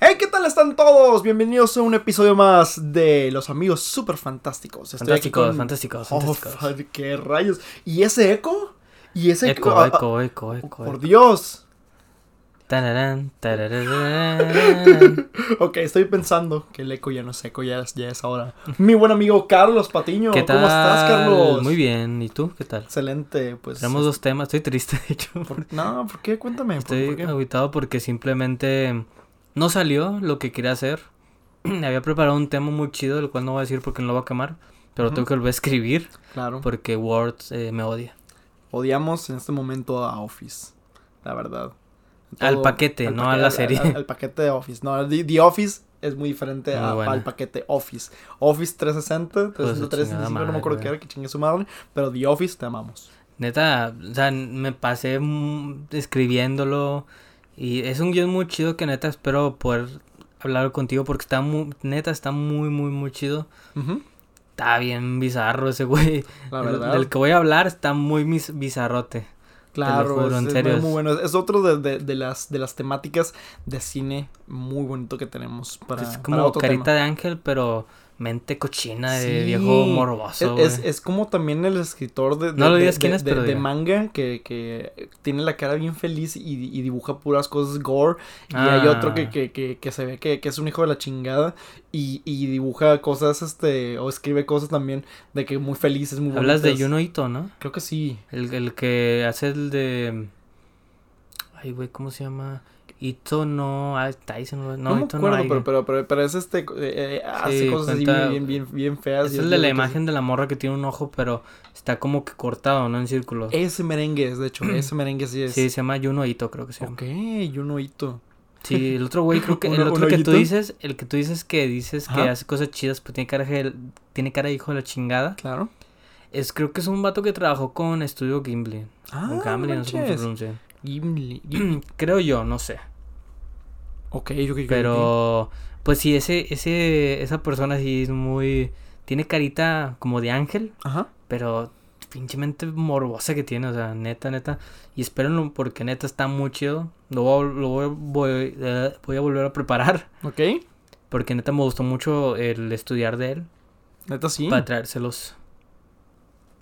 Hey, ¿qué tal están todos? Bienvenidos a un episodio más de Los Amigos Super Fantásticos. Estoy Fantásticos, con- fantásticos, Oh, fantásticos. qué rayos. ¿Y ese eco? ¿Y ese Eco, ah, ah, eco, eco, eco. Por eco. Dios. Tararán. Ok, estoy pensando que el eco ya no es eco, ya es, ya es ahora. Mi buen amigo Carlos Patiño. ¿Qué tal? ¿Cómo estás, Carlos? Muy bien. ¿Y tú? ¿Qué tal? Excelente, pues. Tenemos dos temas. Estoy triste, de hecho. por- No, ¿por qué? Cuéntame. ¿por- Estoy por qué? agüitado porque simplemente no salió lo que quería hacer. Había preparado un tema muy chido, el cual no voy a decir porque no lo voy a quemar. Pero tengo que volver a escribir Claro. porque Word eh, me odia. Odiamos en este momento a Office. La verdad. Al paquete, no a la serie. Al, al paquete de Office. No, The, The Office es muy diferente Muy a- buena. al paquete Office. Office 360, Pues su 365, chingada no me acuerdo qué era, que chingue su madre. Pero The Office te amamos. Neta, o sea, me pasé escribiéndolo y es un guion muy chido que neta espero poder hablar contigo porque está muy, neta está muy, muy, muy chido. Está bien bizarro ese güey. La El- verdad. Del que voy a hablar está muy bizarrote. Claro, juro, es, en serio, es- muy bueno. Es otro de, de- de las, de las temáticas de cine muy bonito que tenemos para, es para como otro carita tema. de ángel, pero mente cochina de Sí, viejo morboso. Es, es, como también el escritor de, de, No lo de- digas de- quién es, de- pero de diga. manga que, que tiene la cara bien feliz y, y dibuja puras cosas gore. Y hay otro que, Ah. que, que, que se ve que, que es un hijo de la chingada y, y dibuja cosas, este, o escribe cosas también de que muy felices, muy Hablas de. Juno Ito, ¿no? Creo que sí. El, el que hace el de... Ay, güey, ¿cómo se llama? Ito no... ah, Tyson. No, No, me Ito no acuerdo, hay, pero, pero, pero, pero es este, eh, eh, hace Sí, cosas así bien, bien, bien feas. Es el de la imagen de la morra que tiene un ojo, pero está como que cortado, ¿no? En círculos. Ese merengue es, de hecho, ese merengue sí es. Sí, se llama Juno Ito, creo que se llama. Ok, Juno Ito. Sí, el otro güey creo que... El ¿Un- otro que tú dices, el que tú dices que dices que hace cosas chidas, pues tiene cara de, tiene cara de hijo de la chingada. Claro. Es, creo que es un vato que trabajó con Estudio Gimli. Ah, Gimli, no sé cómo se pronuncia. Gimli. Gimli. creo yo, no sé. Ok, yo creo que. Pero, pues sí, ese, ese, esa persona sí es muy... Tiene carita como de ángel, Ajá. pero pinchemente morbosa que tiene, o sea, neta, neta. Y espérenlo porque neta está muy chido. Lo voy, a- lo voy, voy, eh, voy a volver a preparar Ok. porque neta me gustó mucho el estudiar de él Neta sí. para traérselos.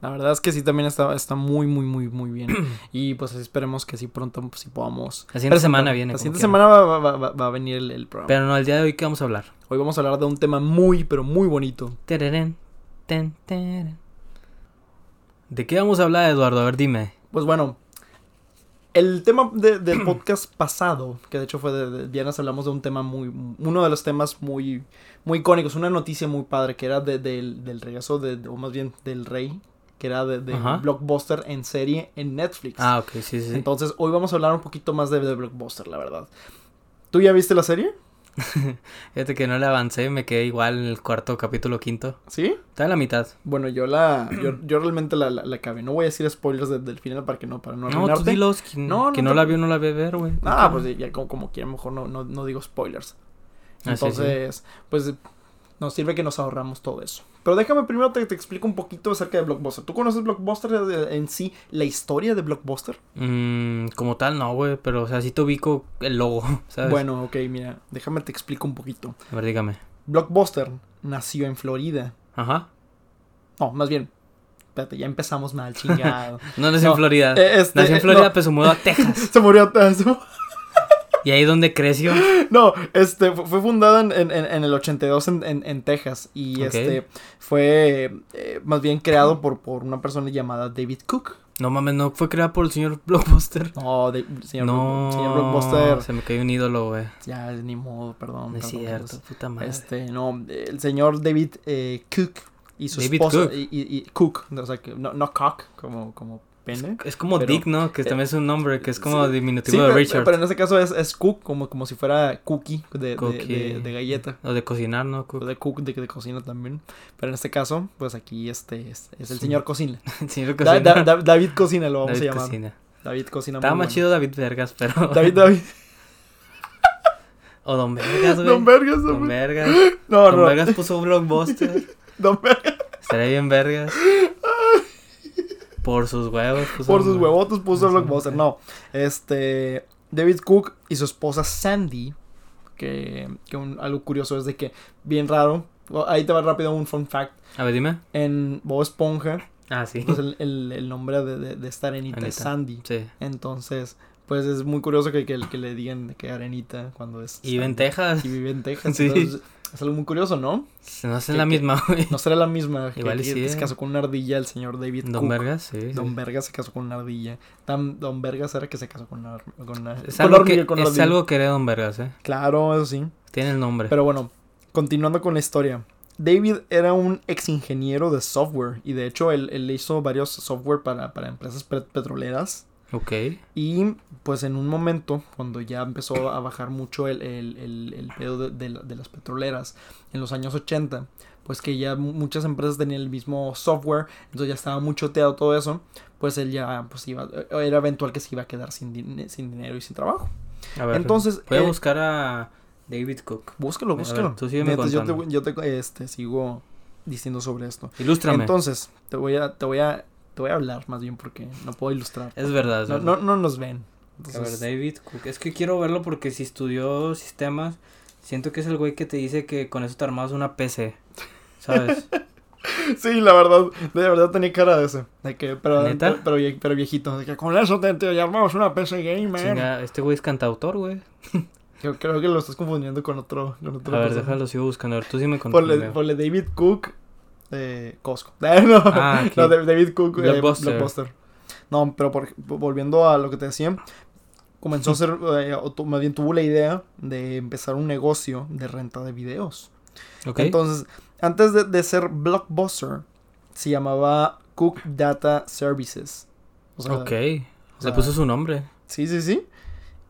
La verdad es que sí también está, está muy, muy, muy, muy bien. y pues esperemos que sí pronto pues, sí podamos. La siguiente semana viene. La siguiente semana va, va- va- va a venir el, el programa. Pero no, el día de hoy, ¿qué vamos a hablar? Hoy vamos a hablar de un tema muy, pero muy bonito. Tererén, ten, tererén. ¿De qué vamos a hablar, Eduardo? A ver, dime. Pues bueno, el tema de- del podcast pasado, que de hecho fue de, de Dianas, hablamos de un tema muy, uno de los temas muy, muy icónicos, una noticia muy padre, que era de- del, del regreso, de- o más bien del rey, que era de. Blockbuster en serie en Netflix. Ah, ok, sí, sí. Entonces, hoy vamos a hablar un poquito más de, de Blockbuster, la verdad. ¿Tú ya viste la serie? Fíjate que no le avancé, me quedé igual en el cuarto capítulo quinto. ¿Sí? Está en la mitad. Bueno, yo la, yo, yo realmente la, la, la acabé. No voy a decir spoilers de- del final para que no, para no No, tú dilos. Quien, No, te- no la vio, no la ve ver, güey. Ah, pues ya como, como quiera, mejor no, no, no digo spoilers. Ah, sí, sí. Entonces, pues nos sirve que nos ahorramos todo eso. Pero déjame primero te, te explico un poquito acerca de Blockbuster. ¿Tú conoces Blockbuster en sí, la historia de Blockbuster? Mm, como tal, no, güey. Pero, o sea, sí te ubico el logo, ¿sabes? Bueno, ok, mira, déjame te explico un poquito. A ver, dígame. Blockbuster nació en Florida. Ajá. No, más bien, espérate, ya empezamos mal, chingado. No nació No, en Florida. Eh, este, nació en eh, Florida, no. pero se mudó a Texas. Se murió eso. Y ahí donde creció. No, este fu- fue fundada en, en, en el 82 en, en, Texas y este fue eh, más bien creado por, por una persona llamada David Cook. No mames, no fue creada por el señor Blockbuster. No, de- señor, no, señor Blockbuster. Se me cayó un ídolo, güey. Ya, ni modo, perdón. No es cierto, pues, puta madre. Este, no, el señor David eh, Cook y su David esposa. Cook. Y, y- y Cook, o sea, no, no cock, como, como pene. Es como Pero- Dick, ¿no? Que también es un nombre, que es como sí. diminutivo Sí, de pero, Richard. pero en este caso es, es Cook, como, como si fuera cookie de, de- Cookie. de- de galleta. O de cocinar, ¿no? O de cook de, de cocina también. Pero en este caso, pues aquí este es, es el Sí. señor cocina. El señor cocina. da- da- David Cocina lo vamos David a llamar. cocina. David Cocina. Estaba más bueno. chido David Vergas, pero... David, David. O Don Vergas, güey. Don Vergas, Don Don Vergas. No, Don no. Vergas puso Blockbuster. Don Vergas. Estaría bien Vergas. Por sus huevos. puso- Por sus huevotos puso. Blockbuster. No. Este. David Cook y su esposa Sandy que, que un- algo curioso es de que, bien raro, o- ahí te va rápido un fun fact. A ver, dime. En Bob Esponja, Ah, sí. pues el, el, el nombre de, de, de esta arenita es. Sandy. Sí. Entonces, pues es muy curioso que, que, que le digan que arenita cuando es. Y en Sandy. Texas. Y vive en Texas. Sí. Entonces, es algo muy curioso, ¿no? No es que- la misma, güey. No será la misma. que- Igual que, sí, se eh. casó con una ardilla el señor David Don Cook. Vergas, sí. sí. Don Vergas se casó con una ardilla. Don Vergas era que se casó con una, con una, Es, con algo hormiga, que, con es ardilla. algo que era Don Vergas, eh. Claro, eso sí. Tiene el nombre. Pero bueno, continuando con la historia. David era un ex ingeniero de software y de hecho él, él hizo varios software para, para empresas pe- petroleras. Ok. Y pues en un momento, cuando ya empezó a bajar mucho el, el, el, el pedo de, de la- de las petroleras, en los años 80, pues que ya mu- muchas empresas tenían el mismo software, entonces ya estaba muy choteado todo eso, pues él ya pues iba, era eventual que se iba a quedar sin, din- sin dinero y sin trabajo. A ver. Entonces, Voy a eh, buscar a David Cook. Búscalo, A ver, búscalo. tú Mientras yo te, yo te, este, sigo diciendo sobre esto. Ilústrame. Entonces, te voy a, te voy a, te voy a hablar más bien porque no puedo ilustrar. es verdad. Es No, verdad. no, no nos ven. A ver, David Cook. Es que quiero verlo porque si estudió sistemas, siento que es el güey que te dice que con eso te armas una PC. ¿Sabes? Sí, la verdad, de verdad tenía cara de ese. De que, pero, ¿Neta? pero, pero vie- pero viejito. De que con eso te, te llamamos una PC gamer. Chinga, este güey es cantautor, güey. Yo creo que lo estás confundiendo con otro. Con otro A ver, persona. déjalo, sigo buscando. A ver, tú sí me contaste. Ponle, ponle David Cook. Eh, Costco. Eh, no, Ah, no, de- David Cook. eh, Blockbuster. Blockbuster. No, pero por- volviendo a lo que te decía. Comenzó a hacer, eh, más bien tuvo la idea de empezar un negocio de renta de videos. Ok. Entonces, antes de, de ser Blockbuster, se llamaba Cook Data Services. O sea, ok. o Le puso su nombre. Sí, sí, sí.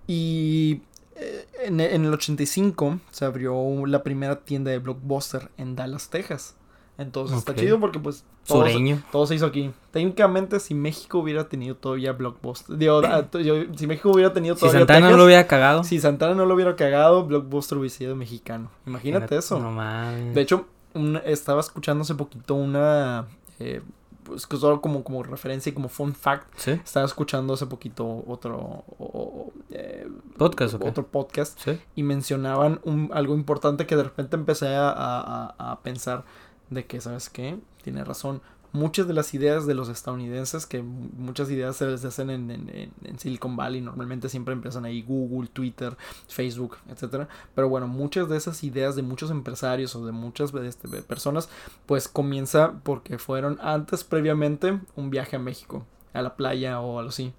Y eh, en, en el 85 se abrió la primera tienda de Blockbuster en Dallas, Texas. Entonces está chido porque pues todo, se- Sureño. todo se hizo aquí. Técnicamente si México hubiera tenido todavía Blockbuster, digo, ah, si México hubiera tenido Si todavía Santana no lo hubiera cagado. si Santana no lo hubiera cagado, Blockbuster hubiese sido mexicano. Imagínate eso. No mames. De hecho, un- estaba escuchando hace poquito una. eh, pues que solo como, como referencia y como fun fact. ¿Sí? Estaba escuchando hace poquito otro. o- o- eh, ¿Podcast otro podcast. ¿Sí? Y mencionaban un, algo importante que de repente empecé a, a- a- a pensar. De que, ¿sabes qué? Tiene razón. Muchas de las ideas de los estadounidenses, que mu- muchas ideas se les hacen en, en- en- Silicon Valley, normalmente siempre empiezan ahí Google, Twitter, Facebook, etcétera. Pero bueno, muchas de esas ideas de muchos empresarios o de muchas este, personas, pues comienza porque fueron antes, previamente, un viaje a México, a la playa o algo así.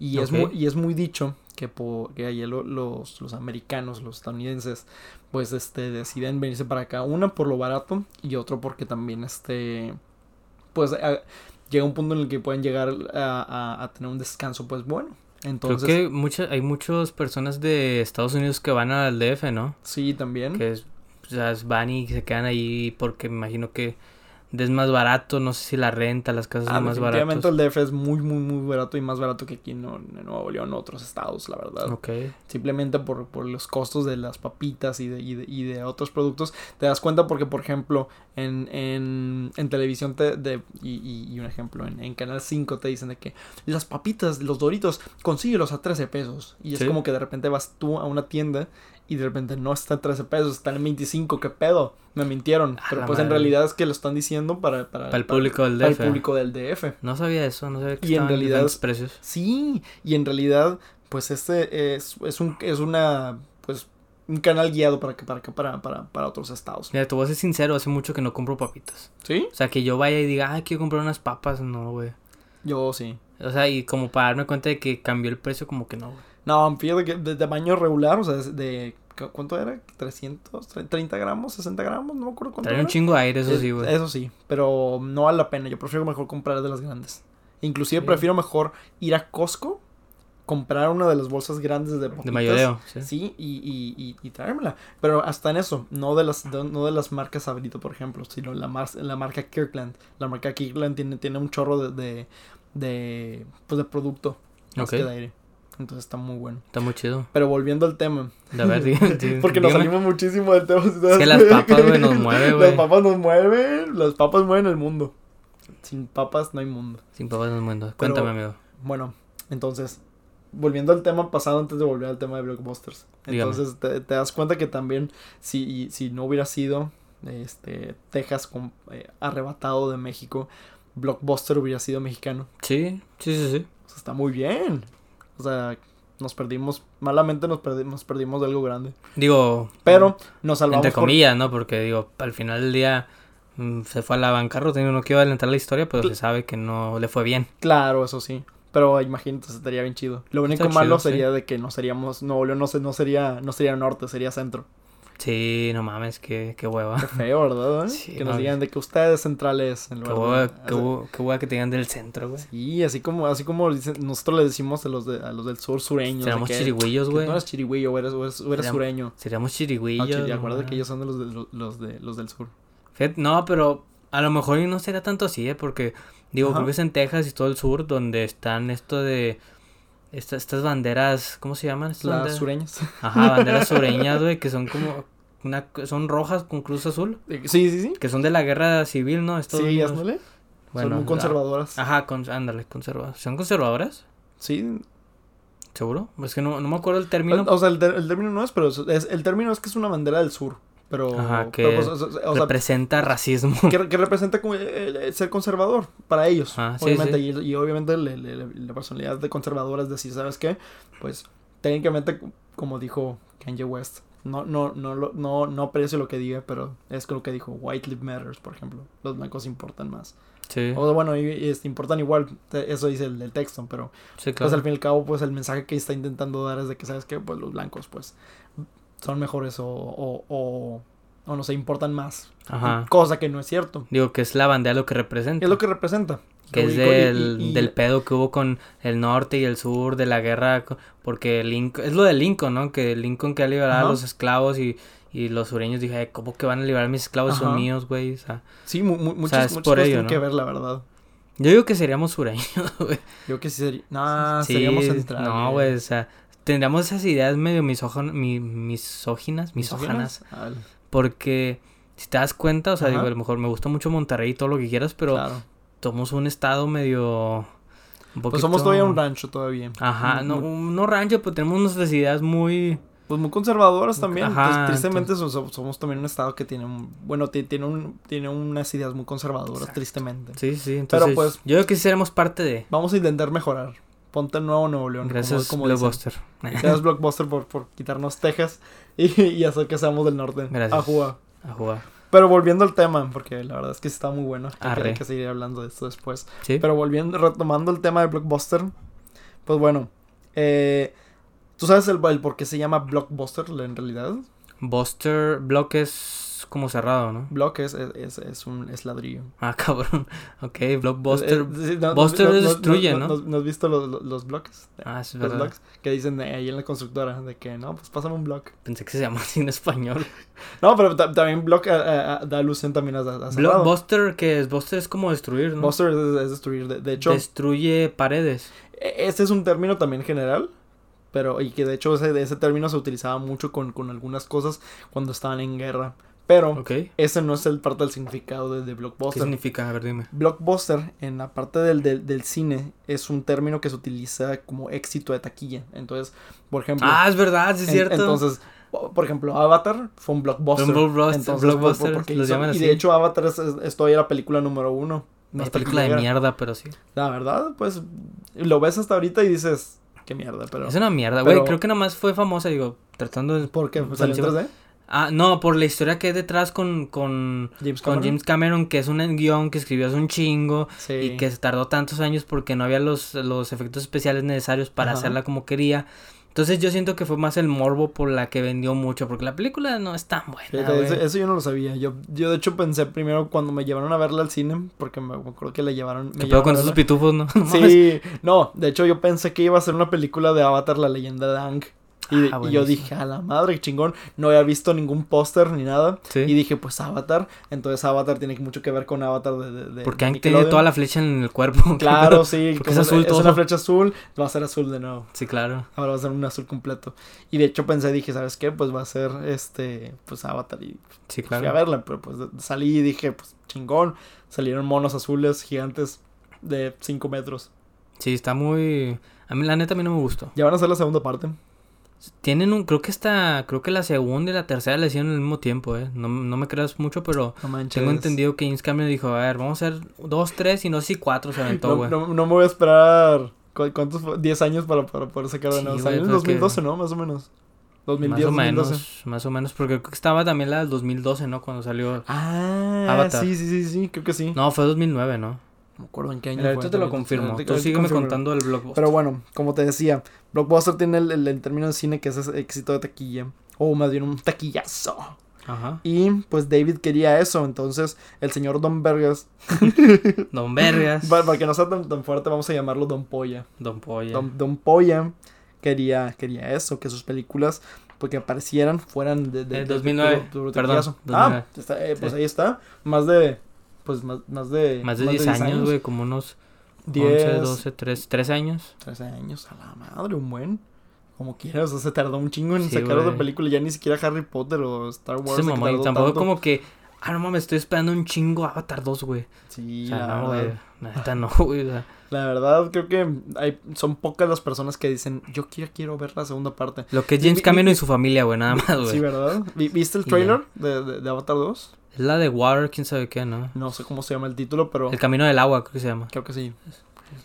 Y, es, muy, y es muy dicho que, po- que lo- los, los americanos, los estadounidenses, pues este, deciden venirse para acá. Una por lo barato y otro porque también este, pues a- llega un punto en el que pueden llegar a, a- a tener un descanso, pues bueno. Entonces, Creo que mucha, hay muchas personas de Estados Unidos que van al DF, ¿no? sí, también. Que es, o sea, van y se quedan ahí porque me imagino que es más barato, no sé si la renta, las casas Ah, son más baratas. el DF es muy, muy, muy barato y más barato que aquí en, en Nuevo León, otros estados, la verdad. Ok. Simplemente por, por los costos de las papitas y de, y de, y de otros productos. Te das cuenta porque, por ejemplo, en, en, en televisión te, de, y, y- y un ejemplo, en, en Canal 5 te dicen de que las papitas, los doritos, consíguelos a 13 pesos. Y es Sí. como que de repente vas tú a una tienda y de repente no está en 13 pesos, están en 25, ¿qué pedo? Me mintieron. Pero pues en realidad es que lo están diciendo para, para, Para el público del para DF. el público del DF. No sabía eso, no sabía que Y en realidad- precios. Sí, y en realidad, pues este es, es un es una pues un canal guiado para que para que para, para, para otros estados. Mira, te voy a ser sincero, hace mucho que no compro papitas. ¿Sí? O sea, que yo vaya y diga, ay, quiero comprar unas papas, no, güey. Yo sí. O sea, y como para darme cuenta de que cambió el precio, como que no, güey. No, fíjate que de tamaño regular, o sea, de ¿cu- ¿cuánto era? 300, 30 gramos, 60 gramos, no me acuerdo cuánto Trae un chingo de aire, eso Es- sí, güey. Eso sí, pero no vale la pena. Yo prefiero mejor comprar de las grandes. Inclusive Sí. prefiero mejor ir a Costco, comprar una de las bolsas grandes de papitas. De mayoreo, sí. Sí, y, y, y, y traérmela. Pero hasta en eso, no de las, de- no de las marcas Sabrito, por ejemplo, sino la, mar- la marca Kirkland. La marca Kirkland tiene, tiene un chorro de, de, de, pues de producto más Ok. que de aire. Entonces está muy bueno. Está muy chido. Pero volviendo al tema. De ver, dí- Porque nos salimos muchísimo del tema. Es que las papas, güey, nos mueve, güey. Las papas nos mueven. Las papas mueven el mundo. Sin papas no hay mundo. Sin papas no mundo. Pero- Cuéntame, amigo. Bueno, entonces, volviendo al tema pasado antes de volver al tema de blockbusters. Entonces te, te das cuenta que también si, si no hubiera sido este Texas con- eh, arrebatado de México, blockbuster hubiera sido mexicano. Sí, sí, sí, sí. O sea, está muy bien. O sea, nos perdimos, malamente nos, perdi- nos perdimos de algo grande. Digo, Pero nos salvamos entre por- comillas, ¿no? Porque digo, al final del día mm, se fue a la bancarrota y no quiero adelantar la historia, pero se sabe que no le fue bien. Claro, eso sí. Pero imagínate, estaría bien chido. Lo único Está malo chido, sí. sería de que no seríamos, no, se- no sería, no sería norte, sería centro. Sí, no mames, qué, qué hueva. Qué feo, ¿verdad? Sí, que nos no, digan de que ustedes centrales en Qué lugar hueva, de- qué, hueva- qué hueva que te digan del centro, güey. Sí, así como, así como nosotros le decimos a los, de, a los del sur sureños. de Seríamos que- chirigüillos, güey. No eres chirigüillo, o eres, eres, o eres Seríamos- sureño. Seríamos chirigüillos. chiri- no acuérdate que ellos son de los, de, los- de, los del sur. No, pero a lo mejor no será tanto así, ¿eh? Porque, digo, Ajá. creo que es en Texas y todo el sur donde están esto de... esta- estas banderas, ¿cómo se llaman? Estas Las banderas? sureñas. Ajá, banderas sureñas, güey, que son como... Una, son rojas con cruz azul. Eh, Sí, sí, sí. Que son de la guerra civil, ¿no? Sí, ándale. Bueno, son muy conservadoras. Ajá, con, ándale, conservadoras. ¿Son conservadoras? Sí. ¿Seguro? Es que no, no me acuerdo el término. O sea, el, el término no es, pero es- el término es que es una bandera del sur. Pero. Ajá, que pero, pues, o sea, representa racismo. que, que representa como, eh, eh, ser conservador para ellos. Ajá, sí, obviamente. sí. Y, y obviamente le- le- le- la personalidad de conservador es decir, ¿sabes qué? Pues técnicamente, como dijo Kanye West, no, no, no, no, no aprecio lo que diga, pero es lo que dijo White Lives Matters, por ejemplo. Los blancos importan más. Sí, O bueno, y, y, este, importan igual, eso dice el, el texto, pero sí, pues claro. al fin y al cabo, pues el mensaje que está intentando dar es de que, ¿sabes qué? Pues los blancos, pues, son mejores o, o, o, o no sé, importan más. Ajá. Cosa que no es cierto. Digo que es la bandera lo que representa. Es lo que representa. Que es del, y- y- del pedo que hubo con el norte y el sur de la guerra. Porque Lincoln, es lo de Lincoln, ¿no? Que Lincoln quería liberar a Ajá. los esclavos y, y los sureños dije, "Ay, ¿cómo que van a liberar a mis esclavos? Son míos, güey. O sea, Sí, mu- mu- muchas, sea, muchas por cosas ello, tienen ¿no? que ver, la verdad. yo digo que seríamos sureños, güey. Yo que sí sería... Nah, Sí, seríamos centrales. No, güey, o sea, tendríamos esas ideas medio misógin- mi- misóginas, misóginas. Ah, Porque si te das cuenta, o sea, Ajá. digo, a lo mejor me gusta mucho Monterrey y todo lo que quieras, pero claro. somos un estado medio... Un Pues somos todavía un rancho todavía. Ajá, no, muy- no rancho, pero tenemos nuestras ideas muy... Pues muy conservadoras también. Ajá, Pues, tristemente so- so- somos, también un estado que tiene un... Bueno, ti- tiene, un, tiene unas ideas muy conservadoras, Exacto. tristemente. Sí, sí, entonces pues- yo creo que sí seremos parte de... Vamos a intentar mejorar. Ponte el nuevo Nuevo León. como- Gracias, como dicen. Blockbuster. Gracias Blockbuster por, por quitarnos Texas y, y hacer que seamos del norte. Gracias. A jugar. A jugar. Pero volviendo al tema, porque la verdad es que está muy bueno. Hay que- Arre. Hay que seguir hablando de esto después. Sí, Pero volviendo, retomando el tema de Blockbuster, pues bueno, eh, ¿tú sabes el, el por qué se llama Blockbuster en realidad? Buster Block es como cerrado, ¿no? Block es, es, es, un es ladrillo. Ah, cabrón. Ok, Blockbuster. Eh, sí, no- Buster no- no- destruye, ¿no? no- ¿No has visto los, los- los bloques? Ah, es Los blocks que dicen de ahí en la constructora, de que no, pues pásame un block. Pensé que se llama así en español. No, pero ta- también block eh, eh, da alusión también a, a. Blockbuster, que es? Buster es como destruir, ¿no? Buster es, es destruir. De, de hecho, Destruye paredes. e- este es un término también general. Pero, y que de hecho ese, ese término se utilizaba mucho con, con algunas cosas cuando estaban en guerra. Pero ese no es el parte del significado de, de ¿Qué blockbuster. significa? A ver, dime. Blockbuster, en la parte del, del, del cine, es un término que se utiliza como éxito de taquilla. Entonces, por ejemplo. Ah, es verdad, sí es en- cierto. entonces, por ejemplo, Avatar fue un blockbuster. Un blockbuster, Entonces, blockbuster, por- los llaman Y así. de hecho, Avatar es, es, es todavía la película número uno. Una Hasta película de mierda, pero sí. La verdad, pues lo ves hasta ahorita y dices, qué mierda, pero. Es una mierda, güey. Creo que nada más fue famosa, digo, tratando de... ¿Por qué? ¿Salió en encima- 3D? Ah, no, por la historia que hay detrás con, con, James con Cameron. James Cameron, que es un guion que escribió hace un chingo Sí. y que se tardó tantos años porque no había los, los efectos especiales necesarios para Ajá. hacerla como quería. Entonces yo siento que fue más el morbo por la que vendió mucho, porque la película no es tan buena, Fíjate, eso, eso yo no lo sabía. Yo, yo de hecho pensé primero cuando me llevaron a verla al cine, porque me acuerdo que le llevaron. Me ¿Qué pedo llevaron con esos pitufos, no? Sí, no, de hecho yo pensé que iba a ser una película de Avatar, la leyenda de Aang. Y, Ah, y yo dije, a la madre, chingón. No había visto ningún póster ni nada. Sí. Y dije, pues Avatar. Entonces Avatar tiene mucho que ver con Avatar de. de, de Porque de Hank tiene toda la flecha en el cuerpo. Claro, sí. Porque es azul es todo. una flecha azul, va a ser azul de nuevo. Sí, claro. Ahora va a ser un azul completo. Y de hecho pensé, dije, ¿sabes qué? Pues va a ser este, pues Avatar. Y Sí, fui a verla, pero pues salí y dije, pues chingón. Salieron monos azules gigantes de 5 metros. Sí, está muy... A mí la neta a mí no me gustó. Ya van a hacer la segunda parte. Tienen un... Creo que esta... Creo que la segunda y la tercera la hicieron al mismo tiempo, ¿eh? No, no me creas mucho, pero... No. Tengo entendido que James Cameron dijo, a ver, vamos a hacer dos, tres y no sé si cuatro se aventó, güey. no, no me voy a esperar. ¿cu- ¿Cuántos? fue? 10 años para, para poder sacar de Sí, nuevo. güey, Salió en pues es que- 2012, ¿no? Más o menos. 2010, más o 2012. menos, más o menos, porque creo que estaba también la del 2012, ¿no? Cuando salió... Ah, Avatar. sí, sí, sí, sí, creo que sí. No, No, fue 2009, ¿no? Me acuerdo en qué año ahorita te lo confirmo. Tú sígueme contando el blockbuster. Pero bueno, como te decía, Blockbuster tiene el, el, el término de cine que es ese éxito de taquilla. O más bien un taquillazo. Ajá. Y pues David quería eso. Entonces el señor Don Vergas, Don Vergas. para, para que no sea tan, tan fuerte, vamos a llamarlo Don Polla. Don Polla. Don, Don Polla quería, quería eso, que sus películas, porque aparecieran, fueran de... de Eh, de- 2009, de- de- de- perdón, taquillazo. 2009. Ah, está, eh, pues Sí. ahí está. Más de... Pues más, más de... Más de 10 años, güey, como unos 11, 10, 12, 13, 13 años. 13 años, a la madre, un buen. Como quieras, o sea, se tardó un chingo en Sí, sacar otra güey. película. Ya ni siquiera Harry Potter o Star Wars. Se mamá, y tampoco tanto. como que, ah, no mames, estoy esperando un chingo Avatar 2, güey. Sí, O sea, la, no, güey. neta no, güey. o sea, la verdad, creo que hay, son pocas las personas que dicen, yo quiero, quiero ver la segunda parte. Lo que es Sí, James Cameron y su familia, güey, nada más, güey. Sí, ¿verdad? Vi- ¿Viste el trailer de, de, de Avatar 2? Es la de Water, quién sabe qué, ¿no? No sé cómo se llama el título, pero El camino del agua, creo que se llama. creo que sí.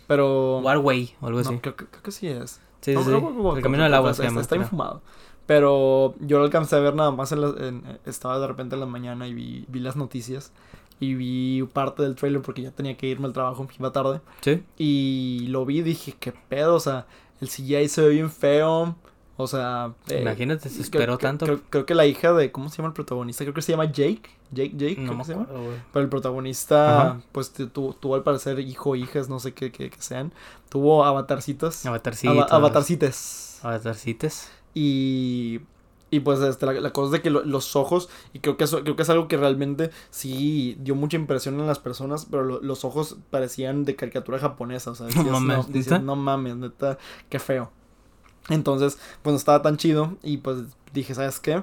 Pero... Waterway, o algo no, así. creo, que- creo que sí es. Sí, No, sí, creo El camino del agua se llama. Está creo. infumado. Pero yo lo alcancé a ver nada más en la- en- estaba de repente en la mañana y vi, vi las noticias. Y vi parte del trailer porque ya tenía que irme al trabajo, iba tarde. Sí. Y lo vi y dije, qué pedo, o sea, el CGI se ve bien feo. O sea, eh, Imagínate, se esperó creo- tanto. Creo, creo que la hija de, ¿cómo se llama el protagonista? Creo que se llama Jake. Jake, Jake, no que se llama. Pero el protagonista, Ajá. pues tu- tu- tuvo al parecer hijo o hijas, no sé qué, qué, qué sean. Tuvo avatarcitas. Avatarcitos. Ava- avatarcites. Avatarcites. Y, y pues este, la, la cosa es de que lo- los ojos, y creo que, eso, creo que es algo que realmente sí dio mucha impresión en las personas, pero lo- los ojos parecían de caricatura japonesa. O sea, decías, no, mames, decías, ¿neta? no mames, neta, qué feo. Entonces, pues no estaba tan chido y pues dije, ¿sabes qué?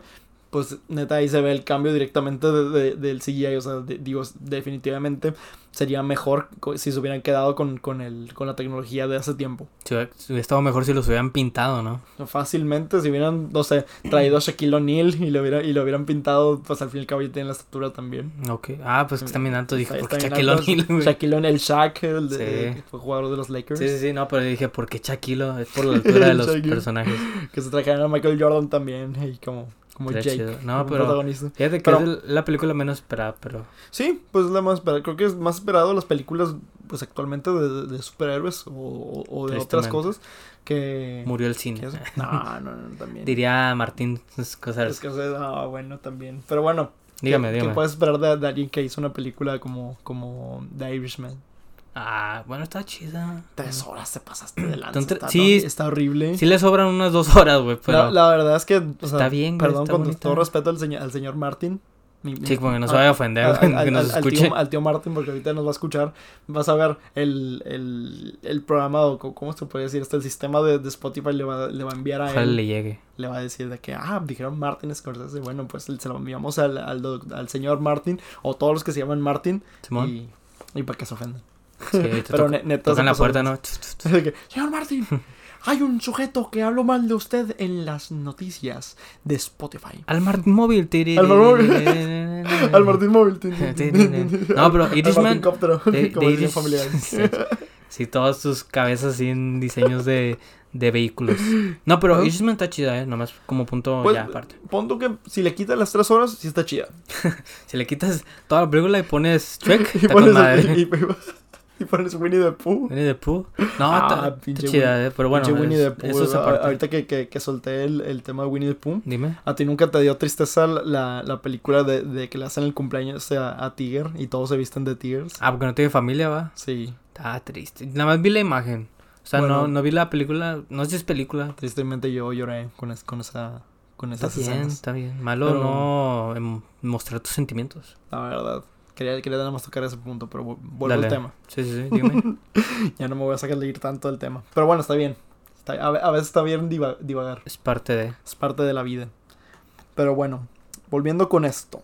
Pues neta ahí se ve el cambio directamente de- de- del CGI, o sea, de- digo, definitivamente sería mejor si se hubieran quedado con, con, el, con la tecnología de hace tiempo. Si hubiera, si hubiera estado mejor si los hubieran pintado, ¿no? Fácilmente, si hubieran, no sé, traído a Shaquille O'Neal y lo, hubiera, y lo hubieran pintado, pues al fin y al cabo ya tienen la estatura también. Ok. Ah, pues que está bien alto. Dije, Está- ¿por qué está Shaquille. O'Neal? Shaquille O'Neal, el Shaq, el de- Sí. fue jugador de los Lakers. Sí, sí, sí, no, pero dije, ¿por qué Shaquille? Es por la altura de los personajes. Que se trajeron a Michael Jordan también, y como, como Jake, chido. No, pero- protagonista. Fíjate que Pero- es el- la película menos esperada, pero... Sí, pues la más esperada. Creo que es más esperado las películas, pues actualmente de, de superhéroes o, o- de otras cosas que... Murió el que cine. No, no, no, también. Diría Martín Es cosas. que, o sea, ah, bueno, también. Pero bueno, Dígame, ¿qué, dígame. ¿qué puedes esperar de, de alguien que hizo una película como, como The Irishman? Ah, bueno, está chida. Tres horas te pasaste de lanza. Está, sí, está horrible. Sí le sobran unas dos horas, güey, pero... la, la verdad es que, o sea, Está bien, güey, perdón, está con todo respeto al, señor al señor Martin. mi- mi- Sí, como que no se vaya a ofender, al- güey, al- que nos al- al escuche. tío, al tío Martin, porque ahorita nos va a escuchar. Vas a ver el, el, el programa, o ¿cómo se puede decir? Este, el sistema de, de Spotify le va, le va a enviar a Ojalá él. le llegue. Le va a decir de que, ah, dijeron Martin Scorsese. Bueno, pues se lo enviamos al, al señor Martin, o todos los que se llaman Martin, Simón. y, y para que se ofendan. Sí, Pero toca- neta. tocan la puerta. ¿no? Señor Martin, hay un sujeto que habló mal de usted en las noticias de Spotify. Al Martín Móvil. tiri- Al Martín Al Martín Móvil. No, pero Irishman... Sí, todas sus cabezas en diseños de, de vehículos. No, pero Ajá. Irishman está chida, ¿eh? Nomás como punto Pues, ya aparte. Pon tú que si le quitas las tres horas, sí está chida. Si le quitas toda la película y pones Shrek, Y está con pones, madre. y, y- y pones Winnie the Pooh. Winnie the Pooh. No, Ah, está, está chida, ¿eh? Pero bueno, Pinche Winnie es- the Pooh. eso es a- aparte. Ahorita que, que, que solté el, el tema de Winnie the Pooh. Dime. ¿A ti nunca te dio tristeza la, la película de, de que le hacen el cumpleaños a, a Tiger y todos se visten de Tigers? Ah, porque no tiene familia, va. Sí, Está triste. Nada más vi la imagen. O sea, Bueno. no, no vi la película. No sé si es película. tristemente yo lloré con, es- con esa con Está esas bien, escenas. está bien. Malo Pero- no em, mostrar tus sentimientos. La verdad. Quería, quería nada más tocar ese punto, pero vu- vuelvo Dale. al tema. Sí, sí, sí. Dígame. Ya no me voy a sacar de ir tanto del tema. Pero bueno, está bien. Está- a, ve- a veces está bien diva- divagar. es parte de. Es parte de la vida. Pero bueno, volviendo con esto.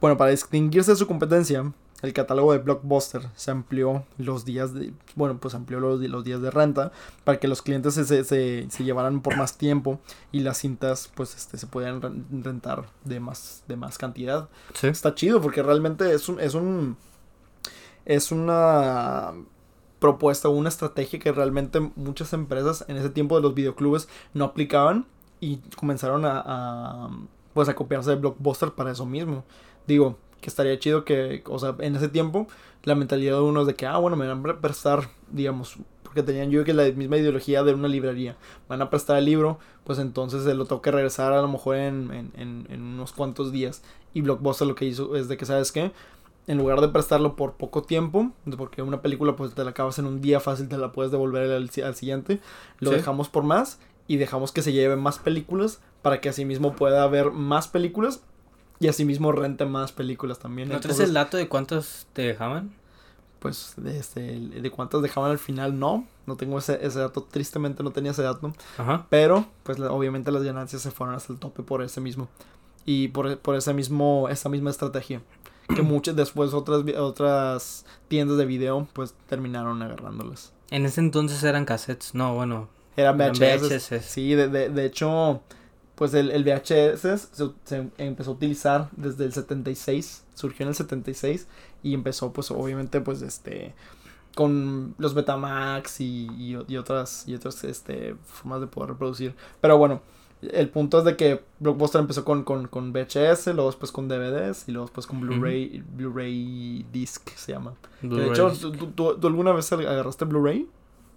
Bueno, para distinguirse de su competencia, el catálogo de Blockbuster se amplió los días de, bueno, pues amplió los, los días de renta para que los clientes se, se, se, llevaran por más tiempo y las cintas pues este se podían rentar de más de más cantidad. Está chido porque realmente es un es un es una propuesta o una estrategia que realmente muchas empresas en ese tiempo de los videoclubes no aplicaban y comenzaron a, a pues a copiarse de Blockbuster para eso mismo. Digo, que estaría chido que, o sea, en ese tiempo la mentalidad de uno es de que, ah, bueno, me van a prestar, digamos, porque tenían yo que la misma ideología de una librería, van a prestar el libro, pues entonces se lo toca regresar a lo mejor en, en, en, unos cuantos días. Y Blockbuster lo que hizo es de que, ¿sabes qué? En lugar de prestarlo por poco tiempo, porque una película pues te la acabas en un día fácil, te la puedes devolver al, al siguiente, lo dejamos por más y dejamos que se lleve más películas para que así mismo pueda haber más películas y asimismo rente más películas también. ¿No tienes el dato de cuántos te dejaban? Pues de, este, de cuántos dejaban al final, no. No tengo ese, ese dato. Tristemente no tenía ese dato. Ajá. Pero, pues obviamente las ganancias se fueron hasta el tope por ese mismo. Y por, por ese mismo, esa misma estrategia. Que muchas después otras, otras tiendas de video, pues terminaron agarrándolas. En ese entonces eran cassettes, no, bueno. Eran VHS. Sí, de, de, de hecho pues el, el VHS se, empezó a utilizar desde el 76, surgió en el 76 y empezó pues obviamente pues este con los Betamax y, y, otras y otras este formas de poder reproducir. Pero bueno, el punto es de que Blockbuster empezó con, con, con VHS, luego después con DVDs y luego después con Blu-ray, Blu-ray disc se llama. de hecho, ¿tú, alguna vez agarraste Blu-ray?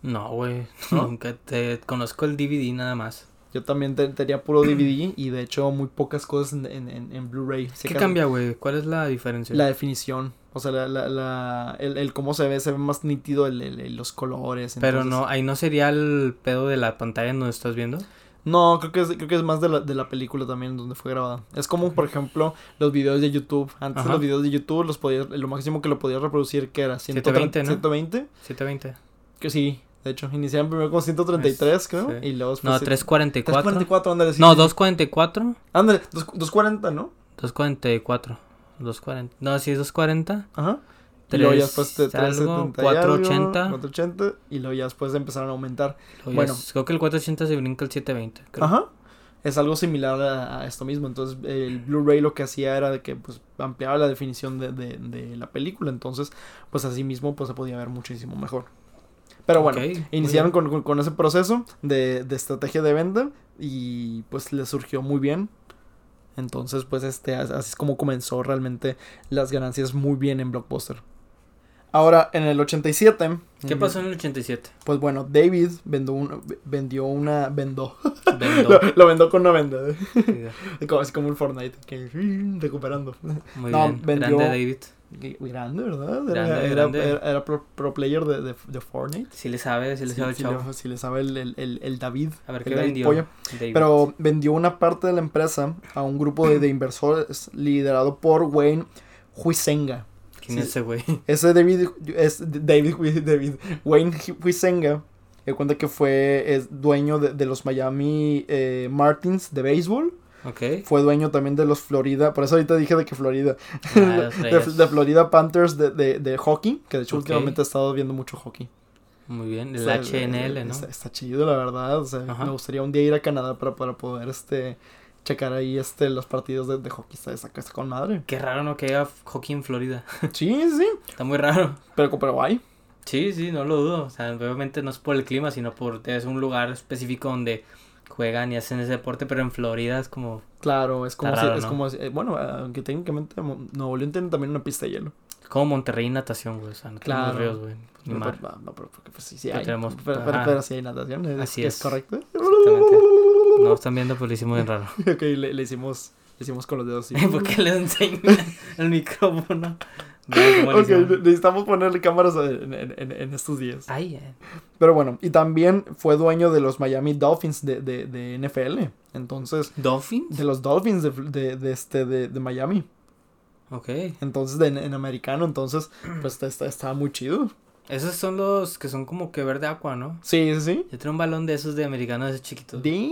No, güey, nunca te conozco el DVD nada más. Yo también tenía puro DVD y de hecho muy pocas cosas en, en, en Blu-ray. ¿Qué cambia, güey? ¿Cuál es la diferencia? La definición. O sea, la, la, la el, el, cómo se ve, se ve más nítido el, los colores. Pero no, ahí no sería el pedo de la pantalla donde estás viendo. No, creo que es, creo que es más de la, de la película también donde fue grabada. Es como, por ejemplo, los videos de YouTube. Antes los videos de YouTube los podías, lo máximo que lo podías reproducir, que era? 120, 120, ¿no? 120. 720. Que sí, de hecho, iniciaron primero con 133, creo. Y luego No, 344. 344, ándale. no, 244. Ándale, 240, ¿no? 244. 240. No, sí es 240. Ajá. y luego ya después de 370 480. 480. Y luego ya después empezaron a aumentar. bueno. creo que el 480 se brinca el 720. Creo. Ajá. Es algo similar a, esto mismo. Entonces, el Blu-ray lo que hacía era de que pues ampliaba la definición de, de, de la película. Entonces, pues así mismo pues se podía ver muchísimo mejor. Pero bueno, iniciaron con, ese proceso de, estrategia de venta y pues les surgió muy bien. Entonces, pues este, así es como comenzó realmente las ganancias muy bien en Blockbuster. Ahora, en el 87. ¿Qué pasó en el 87? Pues bueno, David vendió una. Vendió una vendó. lo, lo, vendó con una venda. como, es como el Fortnite. Que, recuperando. Muy bien. Vendió, Grande David. Grande, ¿verdad? Era, era, era, pro, player de, de, de, Fortnite. Sí le sabe, sí le sabe el chavo. sí le sabe el, el, el, David. A ver, ¿qué vendió? Pero vendió una parte de la empresa a un grupo de, de inversores liderado por Wayne Huizenga. ¿Quién es ese güey? Ese David, es David, David Wayne Huizenga. Cuenta que fue es dueño de, de los Miami eh, Martins de béisbol. Okay. Fue dueño también de los Florida. Por eso ahorita dije de que Florida. Ah, de, Florida Panthers de, de, de, hockey. Que de hecho últimamente he estado viendo mucho hockey. Muy bien. El HNL, ¿no? Está, chido, la verdad. O sea, me gustaría un día ir a Canadá para, para poder este checar ahí este los partidos de, de hockey. Está, está, con madre. Qué raro, ¿no? Que haya hockey en Florida. sí, sí. Está muy raro. Pero, pero guay. Sí, sí, no lo dudo. O sea, obviamente no es por el clima, sino por es un lugar específico donde juegan y hacen ese deporte, pero en Florida es como... Claro, es como, si, es como eh, bueno, aunque técnicamente Nuevo León tiene también una pista de hielo. Como Monterrey natación, güey, o sea, no claro. ríos, güey. No, no, no, pero porque pues, sí, sí hay. Tenemos, pero, pero, sí hay natación, es, Así es. correcto. Exactamente. No están viendo, pero lo hicimos bien raro. ok, le, le hicimos... Le hicimos con los dedos. Sí. ¿Por qué le enseñan el micrófono? ok, necesitamos ponerle cámaras en, en, en estos días. Ay, eh. Pero bueno, y también fue dueño de los Miami Dolphins de, de, de NFL. Entonces. ¿Dolphins? De los Dolphins de, de, de este, de, de Miami. Ok. Entonces, de, en americano, entonces, pues está, estaba muy chido. Esos son los que son como que verde agua, ¿no? Sí, sí, sí. Yo tengo un balón de esos de americanos de esos chiquitos. Damn.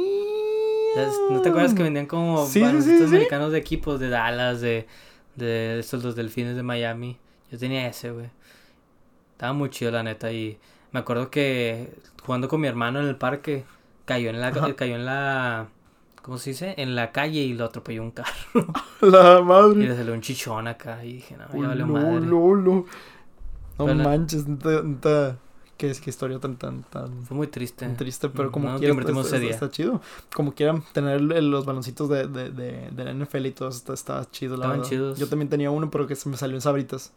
¿No te acuerdas que vendían como sí, sí, americanos de equipos de Dallas, de de estos los delfines de Miami. Yo tenía ese, güey. Estaba muy chido, la neta. Y me acuerdo que jugando con mi hermano en el parque, cayó en la, Ajá. cayó en la, ¿cómo se dice? En la calle y lo atropelló un carro. La Y madre. le salió un chichón acá y dije, no, ya valió no, madre. no, no. No la- manches, neta, qué es qué historia tan tan tan Fue muy triste. tan triste, pero Mm, como no quieran está, está- está chido. Como quieran tener los baloncitos de, de, de, de la NFL y todo está, está chido, la Estaban verdad. chidos. Yo también tenía uno, pero que se me salió en sabritas.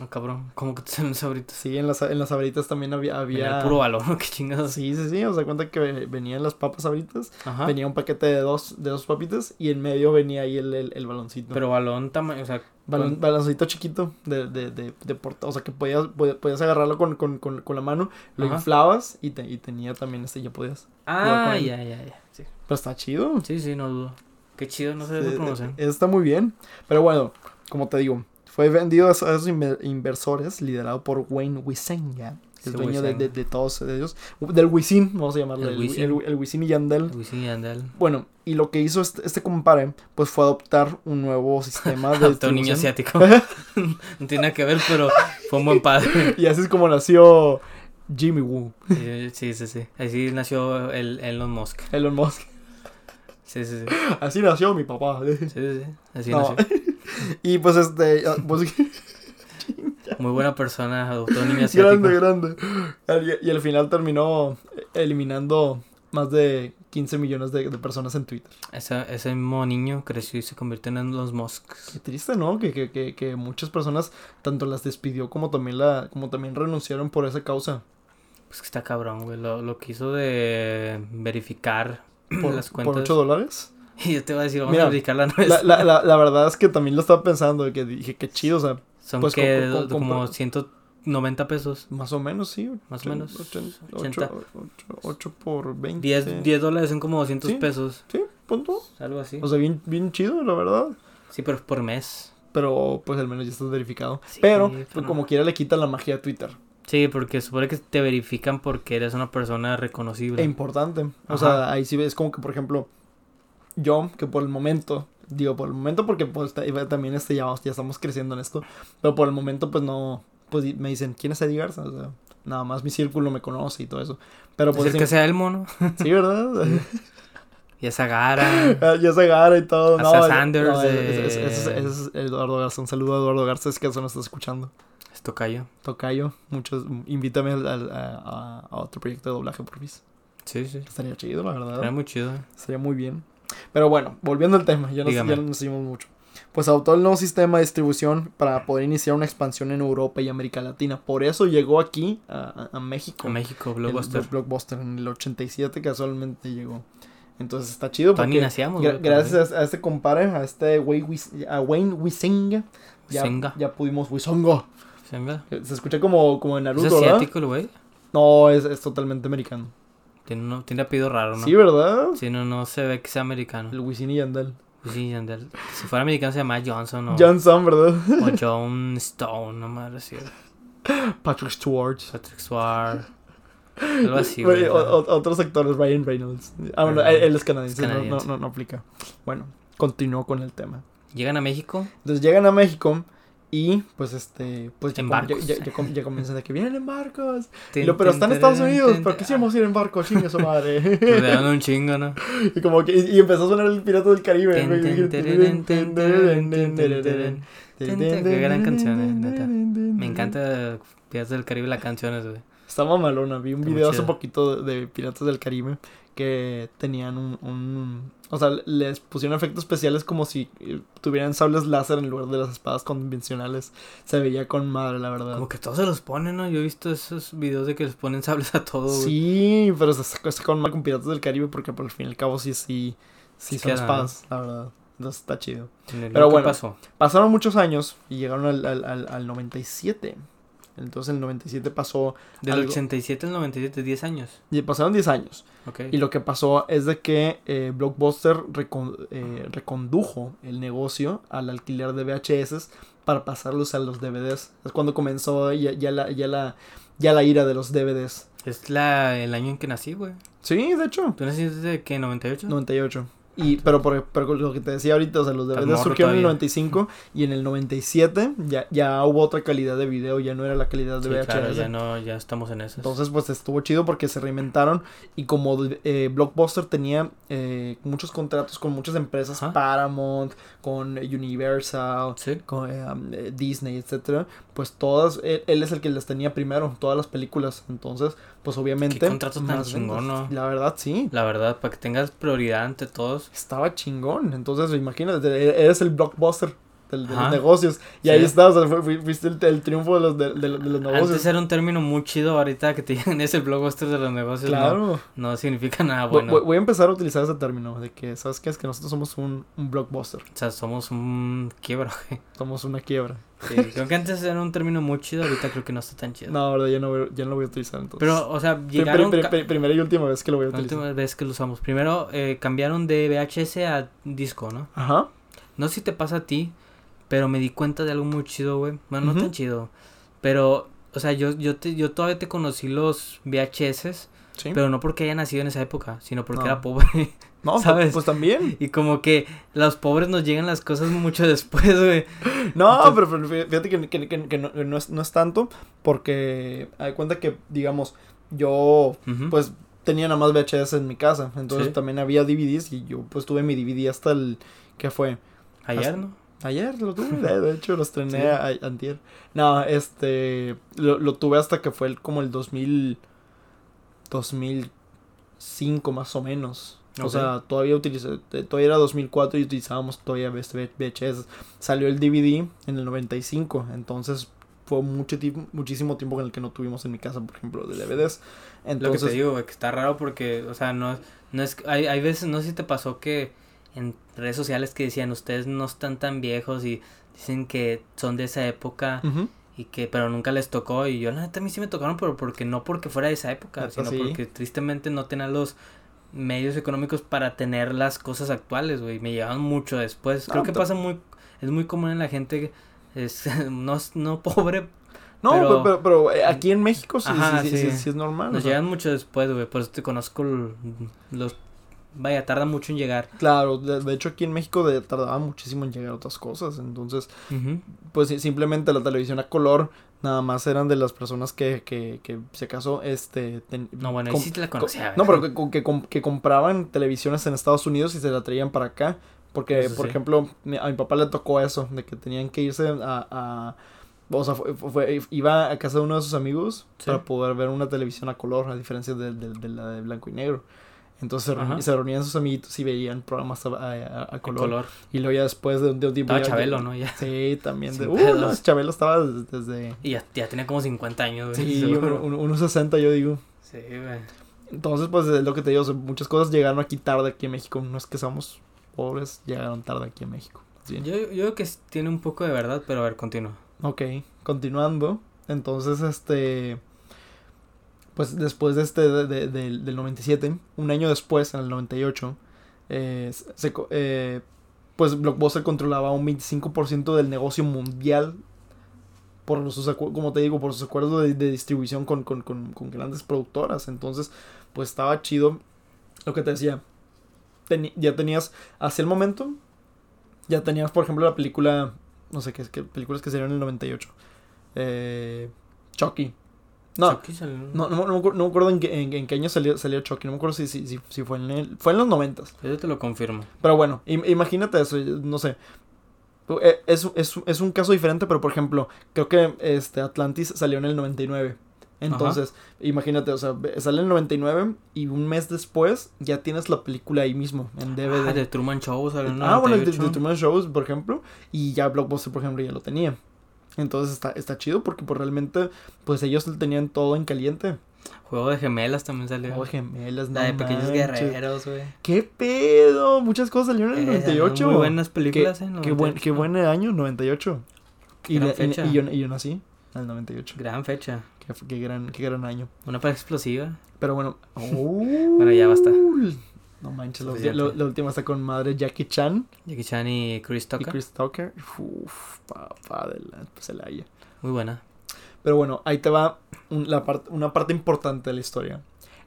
Ah, cabrón, ¿cómo que te salen ahorita? Sí, en las, en las sabritas también había... Había había... el puro balón, ¿no? qué chingados. Sí, sí, sí, o sea, cuenta que venían las papas sabritas, Ajá. venía un paquete de dos, de dos papitas y en medio venía ahí el, el, el baloncito. Pero balón tamaño, o sea, con- baloncito chiquito de, de, de, de porta- o sea que podías, podías, agarrarlo con, con, con, con la mano, lo Ajá. inflabas y, te, y tenía también este, ya podías. Ah, ya, ya, ya. Sí. Pero está chido. sí, sí, no dudo. Qué chido, no sé de Eh, promoción. eh, Está muy bien. Pero bueno, como te digo, fue vendido a esos inversores, liderado por Wayne Wisenga, el Sí, dueño de, Wisenga. de, de todos ellos. Del Wisin, vamos a llamarlo. El El, Wisin. el- el Wisin y Yandel. Wisin y Yandel. Bueno, y lo que hizo este, este compadre, pues fue adoptar un nuevo sistema de Adoptó un niño asiático. no tiene nada que ver, pero fue un buen padre. Y así es como nació Jimmy Woo, Sí, sí, sí. sí. Así nació el Elon Musk. Elon Musk. Sí, sí, sí. Así nació mi papá. Sí, sí, sí. Así No. nació. Y pues este, ah, pues, Muy buena persona, adoptó un niño asiático. grande, grande. Y, y al final terminó eliminando más de 15 millones de, de personas en Twitter. Ese, ese mismo niño creció y se convirtió en los Musks. Qué triste, ¿no? Que, que, que, que muchas personas tanto las despidió como también la, como también renunciaron por esa causa. Pues que está cabrón, güey. Lo, lo que hizo de verificar Por, las por cuentas. 8 dólares. Y yo te voy a decir, vamos Mira, a verificar la nuestra. la, la, la verdad es que también lo estaba pensando, que dije, qué chido, o sea, Son pues, que com- com- como compra- 190 pesos. más o menos, sí. Más o menos, 80, 80. 8, por 20. 10, 10 dólares son como 200 Sí. pesos. Sí, punto. Algo así. O sea, bien, bien chido, la verdad. Sí, pero es por mes. Pero pues al menos ya estás verificado. Sí, pero pero pues, no. como quiera le quita la magia a Twitter. Sí, porque supone que te verifican porque eres una persona reconocible. E importante. O Ajá. sea, ahí sí ves como que, por ejemplo, yo, que por el momento, digo por el momento porque pues ta- también este, ya, ya estamos creciendo en esto, pero por el momento pues no, pues me dicen, ¿quién es Eddie Garza? O sea, nada más mi círculo me conoce y todo eso. Pero Es pues el sí, que sea el mono. sí, ¿verdad? Y esa gara. Ah, ya se agarra y todo. No, es- Sanders no, es- de- es- es- es- es Eduardo Garza. Un saludo a Eduardo Garza, es que eso nos está escuchando. Esto cayó. Tocayo, muchos, invítame a, a- a otro proyecto de doblaje, por fin. Sí, sí. Estaría chido, la verdad. Era muy chido. Sería muy bien. Pero bueno, volviendo al tema, ya nos, ya nos seguimos mucho. Pues adoptó el nuevo sistema de distribución para poder iniciar una expansión en Europa y América Latina. Por eso llegó aquí a, a- México. A México, El Blockbuster. Blo- Blockbuster en el 87 casualmente llegó. Entonces está chido porque nacíamos, gra- gracias a, a este compadre, a este Wis- a Wayne Wisinga, ya, ya pudimos Wisongo. Se escucha como, como en ¿Es Naruto, ¿verdad? asiático el güey? No, es, es totalmente americano. Tiene, un- tiene apellido raro, ¿no? Sí, ¿verdad? Sí, no, no se ve que sea americano. El Wisin y Yandel. Sí, Yandel. Si fuera americano se llama Johnson o, Johnson, ¿verdad? o John Stone, no me refiero. Patrick Stewart. Patrick Swart. Algo así, Güey, otros actores, Ryan Reynolds. Ah, bueno, él, él es canadiense, Es no- No, no, no aplica. Bueno, continuó con el tema. Llegan a México. Entonces llegan a México y pues este, pues En ya, ya, ya com- ya comienzan de que vienen en barcos. Lo, pero están en Estados Unidos, tin, ¿por qué a ir en barco? Chingue su Pues madre. le dan un chingo, ¿no? y como que, y, empezó a sonar el Pirata del Caribe. Qué gran canción, eh, neta. Me encanta Piratas del Caribe las canciones, güey. Está mamalona. Vi un video hace poquito de, de Piratas del Caribe que tenían un, un- O sea, les pusieron efectos especiales como si eh, tuvieran sables láser en lugar de las espadas convencionales. Se veía con madre, la verdad. Como que todos se los ponen, ¿no? Yo he visto esos videos de que les ponen sables a todo, güey. Sí, pero se sacó se con mal con Piratas del Caribe porque por el fin y al cabo sí, sí, sí Sí son espadas, la verdad. Entonces está chido. Pero Pero ¿Qué bueno. pasó? Pasaron muchos años y llegaron al, al, al, al 97. Entonces el 97 pasó... Del algo- 87 al 97, 10 años. y Pasaron 10 años. Ok. Y lo que pasó es de que eh, Blockbuster recon- eh, recondujo el negocio al alquiler de VHS para pasarlos a los DVDs. Es cuando comenzó ya, ya la, ya, la, ya la ira de los DVDs. Es la, el año en que nací, güey. Sí, de hecho. ¿Tú naciste de qué? ¿98? 98. Y, pero, por, pero lo que te decía ahorita, o sea, los DVDs surgieron en el todavía. 95 y en el 97 ya, ya hubo otra calidad de video, ya no era la calidad de Sí, VHS. claro, ya no, ya estamos en eso. Entonces, pues estuvo chido porque se reinventaron y como eh, Blockbuster tenía eh, muchos contratos con muchas empresas, Ajá. Paramount, con Universal, Sí. con eh, um, eh, Disney, etcétera, pues todas, él, él es el que las tenía primero, todas las películas. Entonces, pues obviamente. Qué contrato tan chingón. ¿no? La verdad, sí. La verdad, para que tengas prioridad ante todos. Estaba chingón. Entonces, imagínate, e- eres el blockbuster del- de, Ajá. los negocios. Y Sí. ahí está, o sea, fue- el, el triunfo de los, de, de- de los negocios. Antes era un término muy chido, ahorita que te digan ese blockbuster de los negocios. no- claro. No, significa nada bueno. Voy, voy a empezar a utilizar ese término de que, ¿sabes qué? Es que nosotros somos un, un blockbuster. O sea, somos un quiebra, güey. Somos una quiebra. Sí, creo que antes era un término muy chido, ahorita creo que no está tan chido. No, la verdad, ya no, ya no lo voy a utilizar entonces. Pero, o sea, llegaron... pri- ca- pri- primera y última vez que lo voy a La utilizar. última vez que lo usamos. Primero eh, cambiaron de VHS a disco, ¿no? Ajá. No sé si te pasa a ti, pero me di cuenta de algo muy chido, güey. Bueno, no tan chido. Pero, o sea, yo, yo, te, yo todavía te conocí los VHS, Sí. pero no porque haya nacido en esa época, sino porque No. era pobre. no, pues- ¿sabes? Pues también. y como que los pobres nos llegan las cosas mucho después, güey. No, Entonces- pero, pero fí- fíjate que, que- que- que no, que no es, no es tanto porque hay cuenta que, digamos, yo pues tenía nada más VHS en mi casa. Entonces Sí. también había DVDs y yo pues tuve mi DVD hasta el... ¿Qué fue? Ayer, hasta- ¿no? Ayer lo tuve, de hecho lo estrené Sí. a- antier. No, este, lo, lo tuve hasta que fue el, como el 2000, 2005 más o menos. O sea, todavía utilicé, eh, todavía era 2004 y utilizábamos todavía VHS. Salió el DVD en el 95, entonces fue mucho muchísimo tiempo en el que no tuvimos en mi casa, por ejemplo, de DVDs. Lo que Entonces, te digo, güey, que está raro porque, o sea, no, no es, hay, hay veces, no sé si te pasó que en redes sociales que decían, ustedes no están tan viejos y dicen que son de esa época y que, pero nunca les tocó y yo la neta a mí sí me tocaron, pero porque no porque fuera de esa época, sino sí. porque tristemente no tenían los medios económicos para tener las cosas actuales, güey, me llevaban mucho después. Creo que pasa muy, es muy común en la gente, es, no, no pobre, No, Pero- pero, pero, pero, eh, aquí en México sí, Ajá, sí, sí, sí, es normal. o nos sea. llegan mucho después, güey, por eso te conozco los, vaya, tarda mucho en llegar. Claro, de, de hecho aquí en México de- tardaba muchísimo en llegar otras cosas, entonces pues simplemente la televisión a color nada más eran de las personas que, que, que si acaso, este... ten- No, bueno, sí te la co- conocía. No, pero que, que, que compraban televisiones en Estados Unidos y se la traían para acá, porque, Eso por sí. ejemplo, a mi papá le tocó eso, de que tenían que irse a... a- o sea, fue- fue- iba a casa de uno de sus amigos Sí. para poder ver una televisión a color, a diferencia de, de- de la de blanco y negro. Entonces se, reuni- Ajá. se reunían sus amiguitos y veían programas a, a- a El color. color. Y luego ya después de un, de un tiempo... Estaba ya- Chabelo, ya- ¿no? Ya. Sí, también. De, uh, no, Chabelo estaba desde... desde- Y ya, ya tenía como 50 años, güey. sí, seguro. un- un- unos 60 yo digo. Sí, güey. Entonces, pues es lo que te digo, muchas cosas llegaron aquí tarde aquí en México. No es que seamos pobres, llegaron tarde aquí en México. Bien. Yo, yo creo que tiene un poco de verdad, pero a ver, continúa. Ok, continuando. Entonces, este... Pues después de este, de- de- del- del 97, un año después, en el 98, eh, eh, pues Blockbuster controlaba un 25% del negocio mundial por sus, como te digo, por sus acuerdos de, de distribución con, con, con, con grandes productoras. Entonces, pues estaba chido lo que te decía. Teni- ya tenías, hacia el momento, ya tenías, por ejemplo, la película, no sé qué, qué películas que salieron en el 98. Eh, Chucky. No, Chucky salió- no, no, no no me acuerdo en, qué, en, en qué año salió, salió Chucky. No me acuerdo si, si, si, si fue en el, fue en los 90. Yo te lo confirmo. Pero bueno, im- imagínate eso, no sé. Eh, Es, es, es un caso diferente, pero por ejemplo, creo que este Atlantis salió en el 99. Entonces, imagínate, o sea, sale en el 99 y un mes después ya tienes la película ahí mismo, en DVD. Ah, de Truman Show salió en Ah, bueno, de, 98. de Truman Shows, por ejemplo, y ya Blockbuster, por ejemplo, ya lo tenía. Entonces está, está chido porque pues realmente, pues ellos tenían todo en caliente. Juego de gemelas también salió. Juego de gemelas, La no de Pequeños manches. Guerreros, güey. ¿Qué pedo? Muchas cosas salieron en el Eh, 98. Muy buenas Qué, películas, ¿eh? qué buen, 98. qué buen año, 98. Y, Gran la- y- fecha. y yo, y yo nací en el 98. Gran fecha. Qué, qué gran, qué gran año. Una para explosiva. Pero bueno. Bueno, ya basta. No manches, la, Suficiente. la- la última está con madre Jackie Chan Jackie Chan y Chris y Tucker. Chris Tucker. Uf, papá de la Celaya. Muy buena. Pero bueno, ahí te va un- la part- una parte importante de la historia.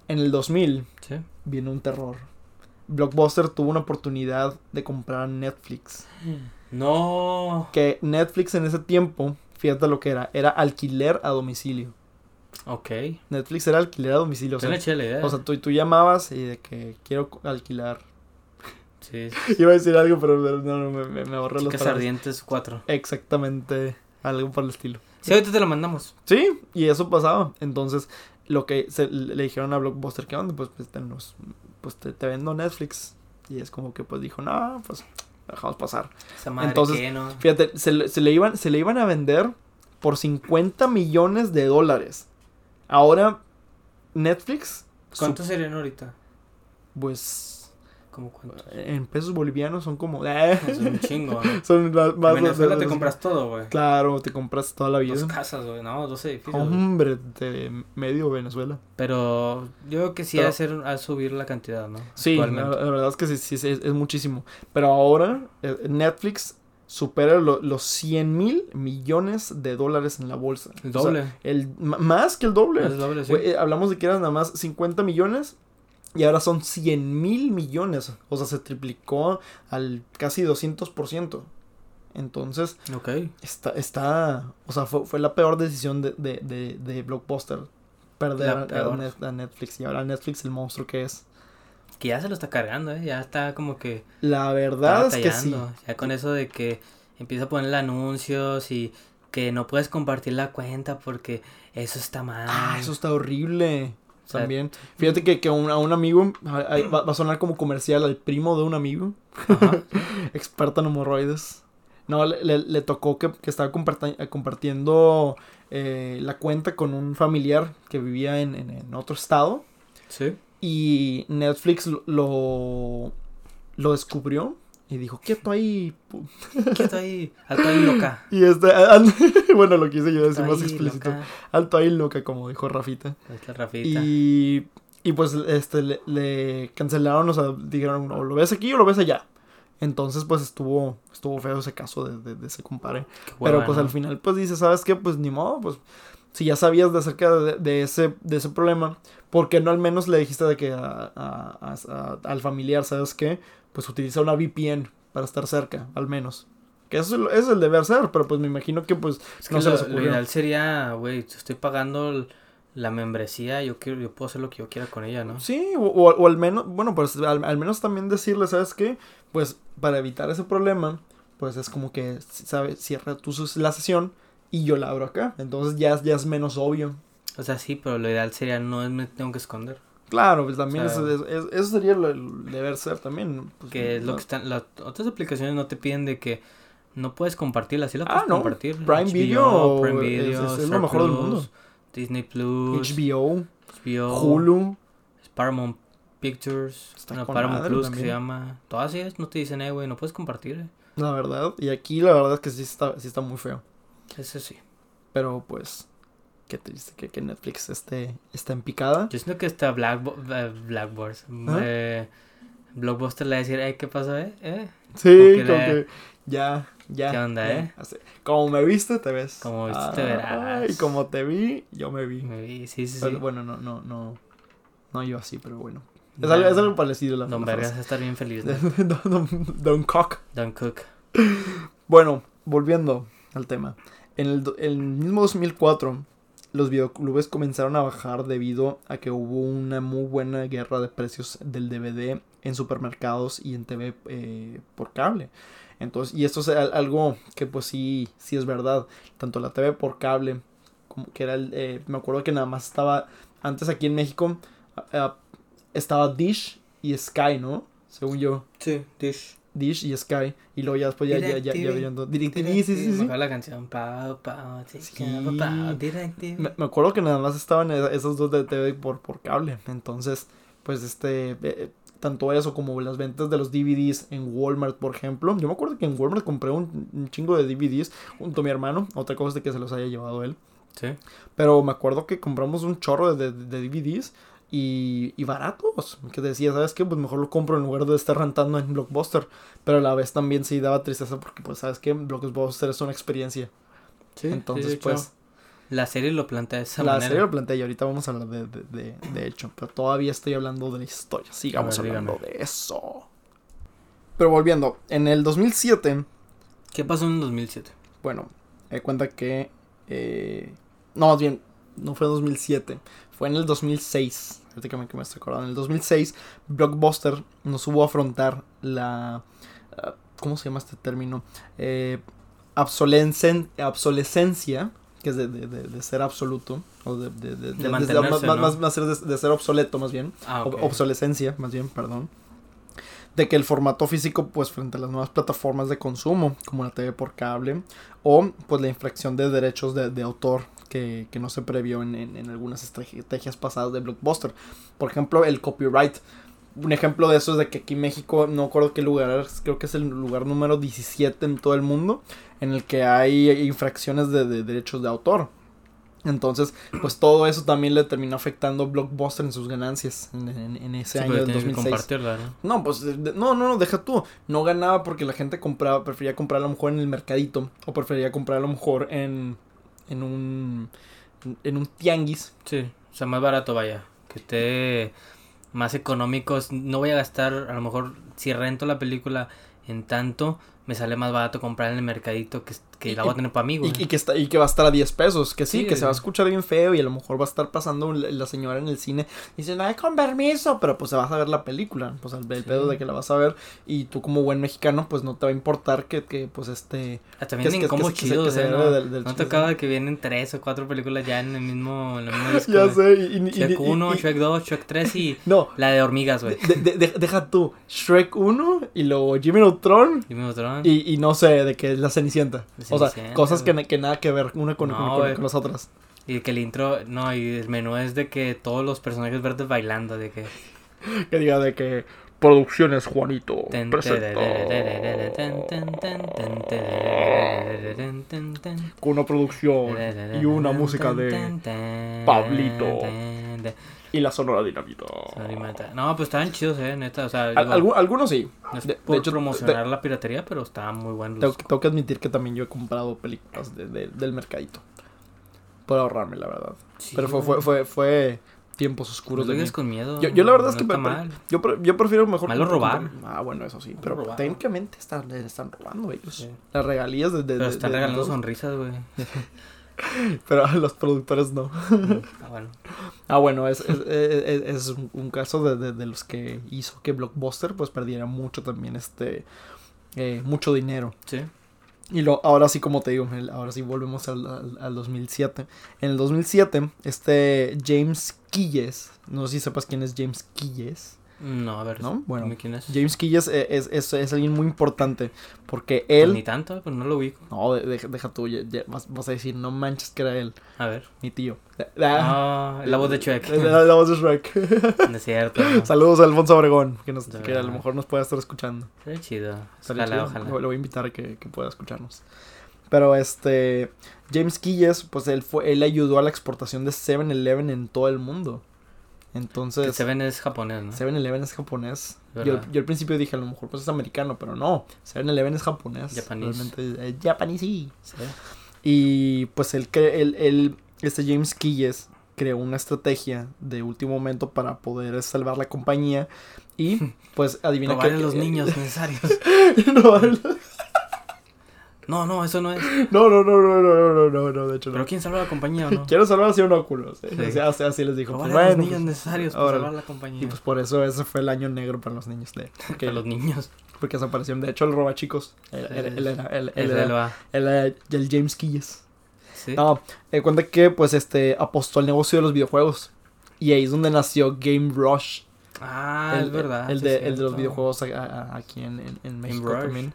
En el 2000 Sí. viene un terror. Blockbuster tuvo una oportunidad de comprar Netflix. No. Que Netflix en ese tiempo, fíjate lo que era, era alquiler a domicilio. Ok. Netflix era alquiler a domicilio. O sea, la idea. o sea, tú, tú llamabas y de que quiero alquilar. sí. Iba a decir algo, pero no, no, me, me, me ahorré Chicas palabras. ardientes 4. Exactamente, algo por el estilo. Sí, ahorita te lo mandamos. Sí, y eso pasaba. Entonces, lo que se, le dijeron a Blockbuster, ¿qué onda? Pues, pues, te, nos- pues te, te vendo Netflix. Y es como que pues dijo, no, pues dejamos pasar. Esa madre Entonces, que no. Fíjate, se, le- se le iban, se le iban a vender por 50 millones de dólares. Ahora, Netflix, ¿Cuántos serían ahorita? pues ¿Cómo cuántos? en pesos bolivianos son como... eh, Es un chingo, ¿no? son más, más En Venezuela te compras todo, güey. Claro, te compras toda la vida. Dos casas, güey. No, dos edificios. Hombre, de medio Venezuela. Pero yo creo que sí Pero- ha hacer a subir la cantidad, ¿no? Sí, la, verdad es que sí, sí, es muchísimo. Pero ahora eh, Netflix supera lo- los 100 mil millones de dólares en la bolsa. El O sea, doble. el, más que el doble. Sí. Eh, hablamos de que eran nada más 50 millones y ahora son 100 mil millones. O sea, se triplicó al casi 200%. Entonces, está, está o sea, fue, fue la peor decisión de, de, de, de Blockbuster. Perder a- a Netflix y ahora Netflix el monstruo que es. Que ya se lo está cargando, ¿eh? Ya está como que... La verdad es que sí. Ya con eso de que empieza a ponerle anuncios y que no puedes compartir la cuenta porque eso está mal. Ah, eso está horrible. O sea, También. Fíjate que, que un- a un amigo, a- a- va, va a sonar como comercial al primo de un amigo, Ajá. experta en hemorroides. No, le, le- le tocó que, que estaba comparti- compartiendo eh, la cuenta con un familiar que vivía en, en- en otro estado. Sí. Y Netflix lo, lo, descubrió y dijo, quieto ahí. pu-". Quieto ahí. Alto ahí, loca. Y este, bueno, lo quise yo decir Alto más explícito. loca. Alto ahí, loca, como dijo Rafita. La Rafita. Y, y pues este le, le cancelaron, o sea, dijeron, o lo ves aquí o lo ves allá. Entonces, pues estuvo, estuvo feo ese caso de, de, de ese compadre. Qué Pero pues al final, pues dice, ¿sabes qué? Pues ni modo, pues si ya sabías de acerca de, de ese, de ese problema, ¿por qué no al menos le dijiste de que a- a- a- a- al familiar, ¿sabes qué? Pues utiliza una VPN para estar cerca, al menos. Que eso es el, es el deber ser, pero pues me imagino que pues Es que no se lo, les lo ideal sería, güey, estoy pagando el- la membresía, yo quiero, yo puedo hacer lo que yo quiera con ella, ¿no? Sí, o, o- o al menos, bueno, pues al, al menos también decirle, ¿sabes qué? Pues para evitar ese problema, pues es como que, ¿sabes? Cierra tú la sesión y yo la abro acá. Entonces ya, ya es menos obvio. O sea, sí, pero lo ideal sería no es me tengo que esconder. Claro, pues también O sea, eso, eso- eso sería lo, el deber ser también. pues, Que es lo no. que están, las otras aplicaciones no te piden de que no puedes compartirla, sí la Ah, puedes no. compartir. Prime HBO, Video Prime es- Video, es- es lo mejor del mundo. Disney Plus, HBO, HBO, Hulu. Paramount Pictures, con Paramount Plus que se llama. Todas ellas no te dicen, eh, güey, no puedes compartir. eh. La verdad. Y aquí la verdad es que sí está, sí está muy feo. Eso sí. Pero pues, qué triste que, que Netflix esté, esté en picada. Yo siento que está Black, eh, Blackboard. ¿Ah? Eh, Blockbuster le va a decir, eh, ¿qué pasó, eh? ¿Eh? Sí, como que ya, ya. ¿Qué onda, ya, eh? así. Como me viste, te ves. Como viste, te verás. Y como te vi, yo me vi. Me vi, Sí, sí, bueno, no, no, no. No yo así, pero bueno. Es, Nah, algo, es algo parecido la Don Vergas estar bien feliz. ¿no? Don, don- Don Cock. Don Cook. Bueno, volviendo al tema. En el, do- el mismo 2004, los videoclubes comenzaron a bajar debido a que hubo una muy buena guerra de precios del DVD en supermercados y en TV eh, por cable. Entonces, y esto es al- algo que pues sí, sí es verdad. Tanto la TV por cable, como que era el, eh, me acuerdo que nada más estaba, antes aquí en México, estaba Dish y Sky, ¿no? Según yo. Sí, Dish. Dish y Sky. Y luego ya después ya, ya, ya, ya dos- DirecTV, sí, sí, sí. Me acuerdo la canción. Pau, pau, Sí. chica, pau, DirecTV. Me, me acuerdo que nada más estaban esa- esos dos de TV por, por cable. Entonces, pues este, eh, tanto eso como las ventas de los DVDs en Walmart, por ejemplo. Yo me acuerdo que en Walmart compré un, un chingo de DVDs junto a mi hermano. Otra cosa es de que se los haya llevado él. Sí. Pero me acuerdo que compramos un chorro de, de- de DVDs y, y baratos. Que decía, ¿sabes qué? Pues mejor lo compro en lugar de estar rentando en Blockbuster. Pero a la vez también sí daba tristeza porque, pues, ¿sabes qué? Blockbuster es una experiencia. Sí, Entonces, sí, hecho, pues... la serie lo plantea de esa la manera. serie lo plantea y ahorita vamos a hablar de, de, de, de hecho, pero todavía estoy hablando de la historia, sigamos ver, hablando dígame. de eso. Pero volviendo, en el 2007, ¿Qué pasó en el 2007? bueno, me cuenta que... eh, no, más bien, no fue en 2007, fue en el 2006. Que me, estoy acordando. En el 2006, Blockbuster nos hubo a afrontar la... ah, ¿Cómo se llama este término? Eh, obsolescencia, que es de, de- de- de ser absoluto, o de, de, mantenerse, más, ¿no? más- más ser de- ser obsoleto más bien. Ah, obsolescencia, más bien, perdón. De que el formato físico, pues frente a las nuevas plataformas de consumo, como la TV por cable, o pues la infracción de derechos de, de autor que, que no se previó en, en- en algunas estrategias pasadas de Blockbuster. Por ejemplo, el copyright. Un ejemplo de eso es de que aquí en México, no recuerdo qué lugar, creo que es el lugar número 17 en todo el mundo, en el que hay infracciones de, de derechos de autor. Entonces, pues todo eso también le terminó afectando Blockbuster en sus ganancias en, en- en ese Sí, año del tienes que 2006. compartirla, ¿no? No, pues de- no, no, no, deja tú. No ganaba porque la gente compraba, prefería comprar a lo mejor en el mercadito o prefería comprar a lo mejor en en un en un tianguis. Sí, o sea, más barato vaya. Que esté más económicos. No voy a gastar, a lo mejor, si rento la película en tanto, me sale más barato comprar en el mercadito que, que Y- la voy a tener para mí, Y, que está, y que va a estar a 10 pesos. Que sí, Sí, que se va a escuchar bien feo y a lo mejor va a estar pasando la la señora en el cine. Y dice, no, con permiso. Pero pues se vas a ver la película. Pues el, el Sí. pedo de que la vas a ver. Y tú como buen mexicano, pues no te va a importar que, que pues este... Que es- vienen que- como debe ¿no? del- del ¿No tocaba que vienen tres o cuatro películas ya en el mismo, en disco, Ya sé. Y, Shrek y- 1, y- Shrek 2, Shrek 3 y No, la de hormigas, güey. De- de- de- deja tú, Shrek 1 y luego Jimmy Neutron y, y no sé, de que es la Cenicienta. O sea, cosas que, nada que ver una con, No, con- con- güey. con las otras. Y que el intro, no, y el menú es de que todos los personajes verdes bailando, de que... Que diga de que Producciones Juanito presenta con una producción y una música de Pablito. Y la Sonora Dinamita. No, pues estaban chidos, eh, neta. O sea, digo, algu- algunos sí. de- de hecho, promocionar la piratería, pero estaban muy buenos. Tengo, tengo que admitir que también yo he comprado películas de- de- del mercadito. Por ahorrarme, la verdad. Sí, Pero fue, fue, fue, fue tiempos oscuros No de mí. con miedo. Yo, yo la verdad es que mal. Yo, pre- yo prefiero mejor. Malo robar. Ah, bueno, eso sí. Pero robar. técnicamente están, están robando ellos. Sí. Las regalías de. de- Pero de- están de- regalando de- sonrisas, güey. Pero a los productores no. Ah, bueno. Ah, bueno, es, es, es- es un- caso de, de- de los que hizo que Blockbuster pues perdiera mucho también este. eh, mucho dinero. Sí. Y lo, ahora sí, como te digo, el- ahora sí volvemos al, al, al 2007. En el 2007, este James Quilles, no sé si sepas quién es James Quilles. No, a ver. ¿No? Bueno, dime quién es. James Quilles es, es, es- es alguien muy importante porque Pues él... Ni tanto, pero no lo ubico. No, de- deja, deja tú, ya- ya vas, vas a decir, no manches que era él, A ver. mi tío. Ah, Ah, la voz de Chuck. La, la voz de Shrek. No es cierto. no. Saludos a Alfonso Obregón, que, nos, que a lo mejor nos pueda estar escuchando. Está chido. Ojalá, chido. ojalá. Lo, lo voy a invitar a que, que pueda escucharnos. Pero este, James Quilles, pues él fue, él ayudó a la exportación de 7-Eleven en todo el mundo. Que Entonces, Seven es japonés, ¿no? 7-Eleven es japonés. Yo, yo al principio dije, a lo mejor pues es americano, pero no. 7-Eleven es japonés. Japanese. Realmente es japonés, sí. Y pues él, él, él- este James Quilles creó una estrategia de último momento para poder salvar la compañía. Y pues adivina qué- los niños necesarios. Robarle- no, no, eso no es. No, no, no, no, no, no, no, no, de hecho no. Pero ¿quién salva a la compañía o no? Quiero salvar a Cien Oculus. ¿eh? Sí. O sea, así les dijo. Bueno, los pues, niños necesarios para salvar la compañía. Y pues por eso ese fue el año negro para los niños. De, porque para los niños. Porque desaparecieron. De hecho, el roba chicos. Él era. Él era. El James Quilles. Sí. No, eh, cuenta que pues este apostó al negocio de los videojuegos. Y ahí es donde nació Game Rush. Ah, es verdad. El, de, el de, los videojuegos aquí en, en, México Game Rush. también.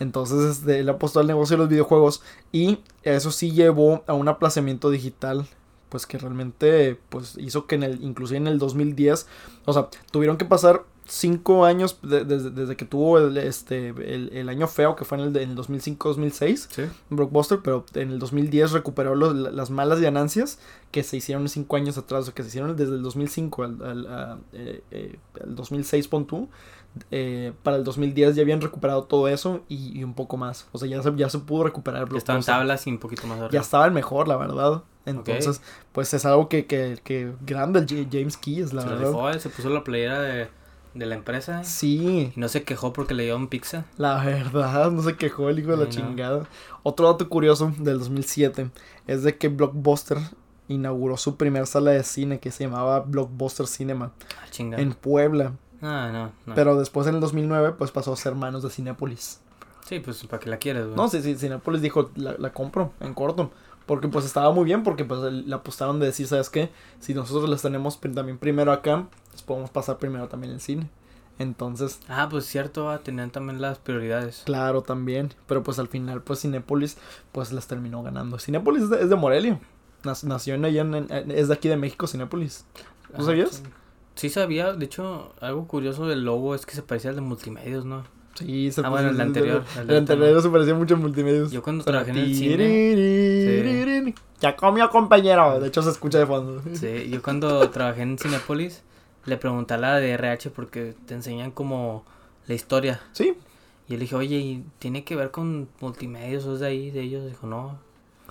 Entonces, este, él apostó al negocio de los videojuegos y eso sí llevó a un aplazamiento digital, pues que realmente, pues hizo que en el, inclusive en el 2010, o sea, tuvieron que pasar cinco años de- desde, desde que tuvo el, este, el, el año feo que fue en el, el 2005-2006, Sí. Blockbuster, pero en el 2010 recuperó los- las malas ganancias que se hicieron cinco años atrás, o que se hicieron desde el 2005 al, al, a, eh, eh, al 2006, pon. Eh, para el 2010 ya habían recuperado todo eso y, y un poco más. O sea, ya se, ya se pudo recuperar Ya estaban tablas y un poquito más Ya arriba. estaban mejor, la verdad. Entonces, pues es algo que, que, que grande el James Keys, la se verdad. rifó, eh, se puso la playera de, de la empresa. Sí, Y no se quejó porque le dieron pizza. la verdad, no se quejó el hijo de la no. chingada. Otro dato curioso del 2007 es de que Blockbuster inauguró su primer sala de cine que se llamaba Blockbuster Cinema Ah, en Puebla. Ah, no, no. Pero después en el 2009 pues pasó a ser manos de Cinépolis. Sí, pues para que la quieres, güey. No, sí, sí, Cinépolis dijo, la, la compro en corto. Porque pues estaba muy bien, porque pues le apostaron de decir, ¿sabes qué? Si nosotros las tenemos también primero acá, pues podemos pasar primero también en cine. Entonces, Ah, pues cierto, ah, tenían también las prioridades. claro, también. Pero pues al final, pues Cinépolis, pues las terminó ganando. Cinépolis es de, es de Morelia. Nació en allá, en- en- es de aquí de México, Cinépolis. ¿No Ah, sabías? Sí. Sí sabía, de hecho, algo curioso del logo es que se parecía al de multimedios, ¿no? Sí, se Ah, bueno, el anterior, El, el anterior se parecía mucho a multimedios. Yo cuando trabajé en el cine. Ya comió, compañero. De hecho, se escucha de fondo. sí, yo cuando trabajé en Cinepolis, le pregunté a la de RH porque te enseñan como la historia. Sí, Y yo le dije, oye, ¿y tiene que ver con multimedios o es de ahí, de ellos? Dijo, no.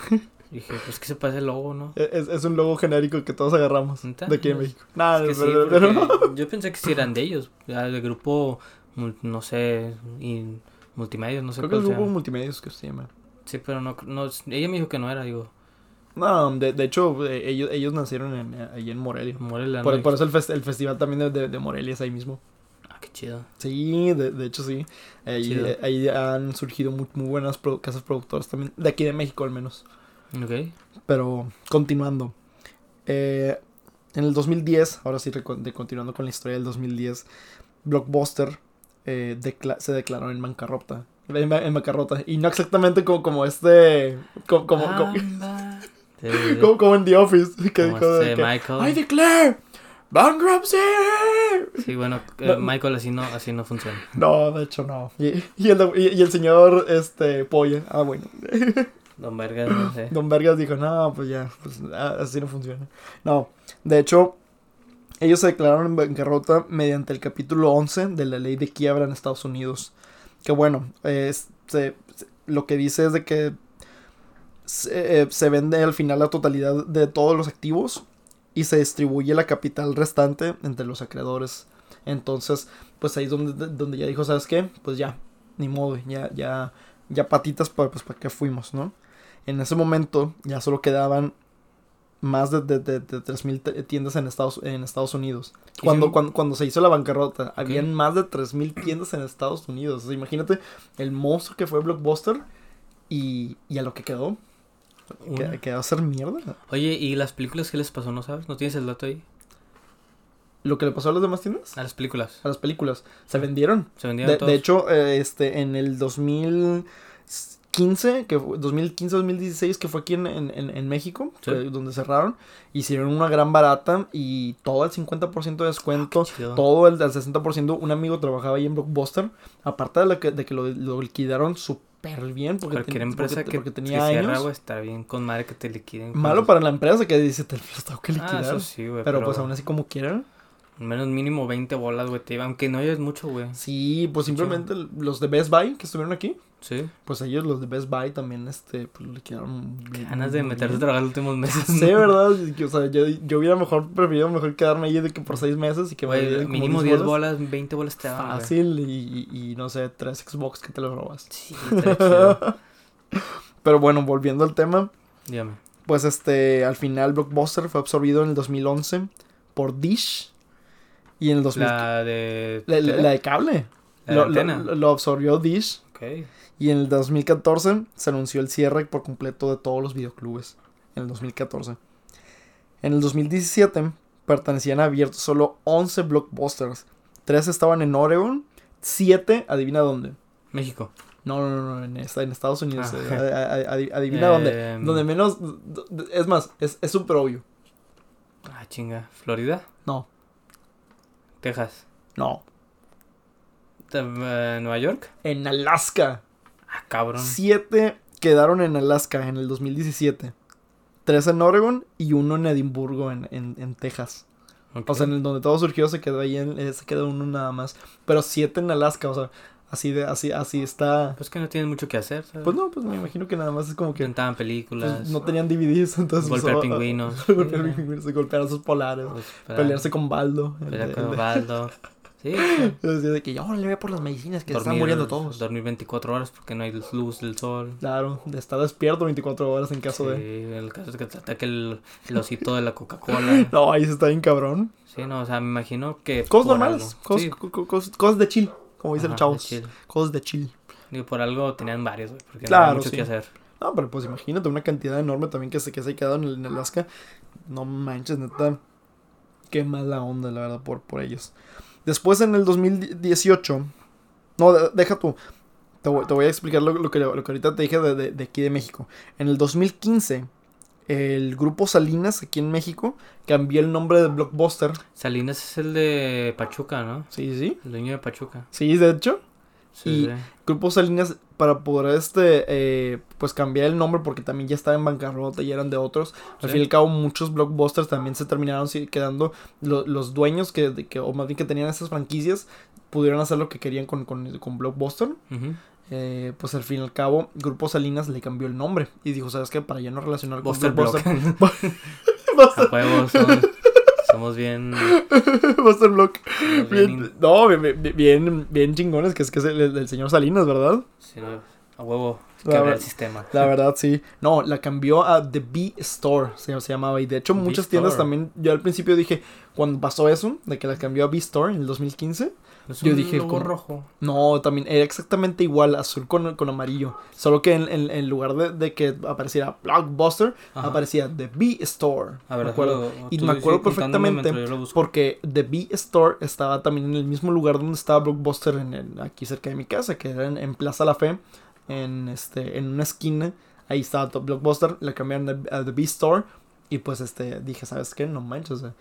Dije, pues que se parece el logo, ¿no? es, es un logo genérico que todos agarramos. De aquí en México. Nada, Es que sí, pero, yo pensé que sí eran de ellos, ya, de grupo, no sé, y multimedios, no sé Creo que cuál es se grupo multimedios que se llama. Sí, pero no, no, ella me dijo que no era, digo, No, de, de hecho, eh, ellos, ellos nacieron en, ahí en Morelia. Morelia. Por, ¿no? por eso el, fes- el festival también de, de, de Morelia es ahí mismo. Ah, qué chido. Sí, de, de hecho sí. Ahí, eh, ahí han surgido muy, muy buenas casas productoras también. De aquí de México al menos. Ok. Pero continuando. Eh, en el 2010, ahora sí, de, continuando con la historia del 2010, Blockbuster eh, decla- se declaró en bancarrota. En, ba- en bancarrota. Y no exactamente como, como este. Como, como, en The Office. Que dijo de este que, Michael. I declare bankruptcy. Sí, bueno, eh, No. Michael así no, así no funciona. No, de hecho no. Y, y el, y, y el señor este Polla. Ah, bueno. Don Vergas, no sé. Don Vergas dijo, no, pues ya, pues ah, así no funciona. No, de hecho, ellos se declararon en bancarrota mediante el capítulo 11 de la ley de quiebra en Estados Unidos. Que bueno, es- se- se- lo que dice es de que se, eh, se vende al final la totalidad de todos los activos y se distribuye la capital restante entre los acreedores. Entonces, pues ahí es donde, donde ya dijo, ¿sabes qué? Pues ya, ni modo, ya, ya, ya patitas, para pues para qué fuimos, ¿no? En ese momento ya solo quedaban más de, de, de, de 3.000 te- tiendas en Estados, en Estados Unidos. Cuando, cuando, cuando se hizo la bancarrota, habían más de 3.000 tiendas en Estados Unidos. O sea, imagínate el monstruo que fue Blockbuster y, y a lo que quedó. Que, quedó a ser mierda. Oye, ¿y las películas qué les pasó? ¿No sabes? ¿No tienes el dato ahí? Lo que le pasó a las demás tiendas, A las películas. a las películas, se vendieron. Se vendieron De, todos. de hecho, eh, este, en el 2015, que 2015-2016, que fue aquí en, en, México, Sí. donde cerraron, hicieron una gran barata y todo el 50% de descuento, Ah, todo el, el 60%. Un amigo trabajaba ahí en Blockbuster, aparte de, la que, de que lo, lo liquidaron súper bien, porque, Cualquier ten- empresa porque- que, porque que tenía cierra, años. güey, está bien con madre que te liquiden. Malo para la empresa que dice, te los tengo que Ah, liquidar. eso sí, güey. pero, pues aún así como quieran. Al menos mínimo 20 bolas, güey, te iba. Aunque no hayas mucho, güey. Sí, pues simplemente los de Best Buy que estuvieron aquí, Sí. Pues ellos, los de Best Buy, también, este, pues le quedaron bien- Ganas de muy meterte a trabajar los últimos meses. Sí, ¿verdad? O sea, yo, yo hubiera mejor preferido mejor quedarme ahí de que por seis meses y que me dieran como mínimo 10 10 bolas, 20 bolas te daban. Fácil y, y, y no sé, tres Xbox que te lo robas. Sí. Pero bueno, volviendo al tema, Dígame. pues este, al final Blockbuster fue absorbido en el 2011 por Dish y en el 2000... La de... La, de cable. La de lo, absorbió Dish. Y en el 2014 se anunció el cierre por completo de todos los videoclubes. En el 2014. En el 2017 pertenecían abiertos solo 11 blockbusters. 3 estaban en Oregon. 7, adivina dónde. México. No, no, no, no, en, en Estados Unidos. Ah. eh, adivina dónde. Em, Donde menos. Es más, es es súper obvio. Ah, chinga. ¿Florida? No, ¿Texas? no. ¿Te- eh, ¿Nueva York? En Alaska. Ah, cabrón. 7 quedaron en Alaska en el 2017. 3 en Oregon y uno en Edimburgo, en, en, en Texas. O sea, en el donde todo surgió se quedó ahí, en, eh, se quedó uno nada más. Pero siete en Alaska, o sea, Así de, así, así está. Pues que no tienen mucho que hacer, ¿sabes? Pues no, pues me imagino que nada más es como que Rentaban pues, películas. no tenían DVDs, entonces Golpear usaba- pingüinos. golpear pingüinos, golpear a sus polares, Pues, para pelearse con Baldo. el pelear de- con de- Osvaldo. Sí. Decía de que yo le voy por las medicinas que se están Dormir- muriendo todos. Dormir 24 horas porque no hay luz del sol. Claro, de estar despierto 24 horas en caso Sí, de. el caso es que te ataque el, el osito de la Coca-Cola. No, ahí se está bien cabrón. Sí, no, o sea, me imagino que. Cosas normales, algo- cosas, sí, co- co- cosas, cosas de chill, como dicen ajá, los chavos. de chill. Cosas de chill. Digo, por algo tenían varios, güey, porque no Claro, había mucho sí. que hacer. No, pero pues imagínate una cantidad enorme también que se, que se ha quedado en, el- en Alaska. No manches, neta. Qué mala onda, la verdad, por, por ellos. Después en el 2018. No, de- deja tú. Te voy, te voy a explicar lo, lo que, lo que ahorita te dije de, de- de aquí de México. En el 2015, el grupo Salinas aquí en México cambió el nombre de Blockbuster. Salinas es el de Pachuca, ¿no? Sí, sí. El dueño de Pachuca. Sí, de hecho. Sí, Y- sí. Grupo Salinas para poder este eh, pues cambiar el nombre porque también ya estaba en bancarrota y eran de otros al Sí. fin y al cabo muchos blockbusters también se terminaron quedando lo- los dueños que, de que o más bien que tenían esas franquicias pudieron hacer lo que querían con, con, con blockbuster. Eh, pues al fin y al cabo Grupo Salinas le cambió el nombre y dijo sabes qué para ya no relacionar con Buster Block. blockbuster A huevos, somos, somos bien. Buster Block somos bien in- no bien, bien, bien, chingones que es que es el, el señor Salinas verdad sí, no, a huevo. La ver- el sistema. La verdad, sí. No, la cambió a The B Store, se, se llamaba. Y de hecho, muchas tiendas también. Yo al principio dije, cuando pasó eso, de que la cambió a B Store en el 2015. Es yo un dije, logo rojo. No, también era exactamente igual, azul con, con amarillo. Solo que en, en- en lugar de, de que apareciera Blockbuster, Ajá. aparecía The B Store. A ver, me acuerdo. Y me acuerdo perfectamente. Porque The B Store estaba también en el mismo lugar donde estaba Blockbuster en el- aquí cerca de mi casa, que era en, en Plaza La Fe, en este, en una esquina. Ahí estaba Blockbuster, le cambiaron a, a The B Store. Y pues este, dije, ¿sabes qué? No manches, o sea,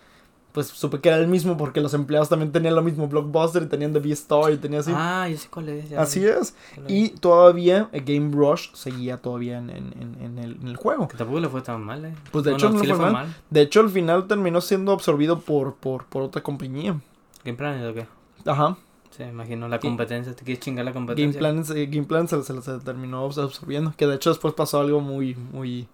Pues supe que era el mismo porque los empleados también tenían lo mismo Blockbuster y tenían The B Store y tenía así. Ah, ya sé cuál es. ya así vi, es. Y todavía eh, Game Rush seguía todavía en, en- en- en el, en el juego. Que tampoco le fue tan mal, eh. Pues de hecho no sí le fue fue mal. mal. De hecho al final terminó siendo absorbido por, por, por otra compañía. Game Planet o qué? Ajá. Sí, imagino la Game- competencia. ¿Te quieres chingar la Game competencia? Plan, se- Game Plan se, se, se terminó abs- absorbiendo. Que de hecho después pasó algo muy, muy,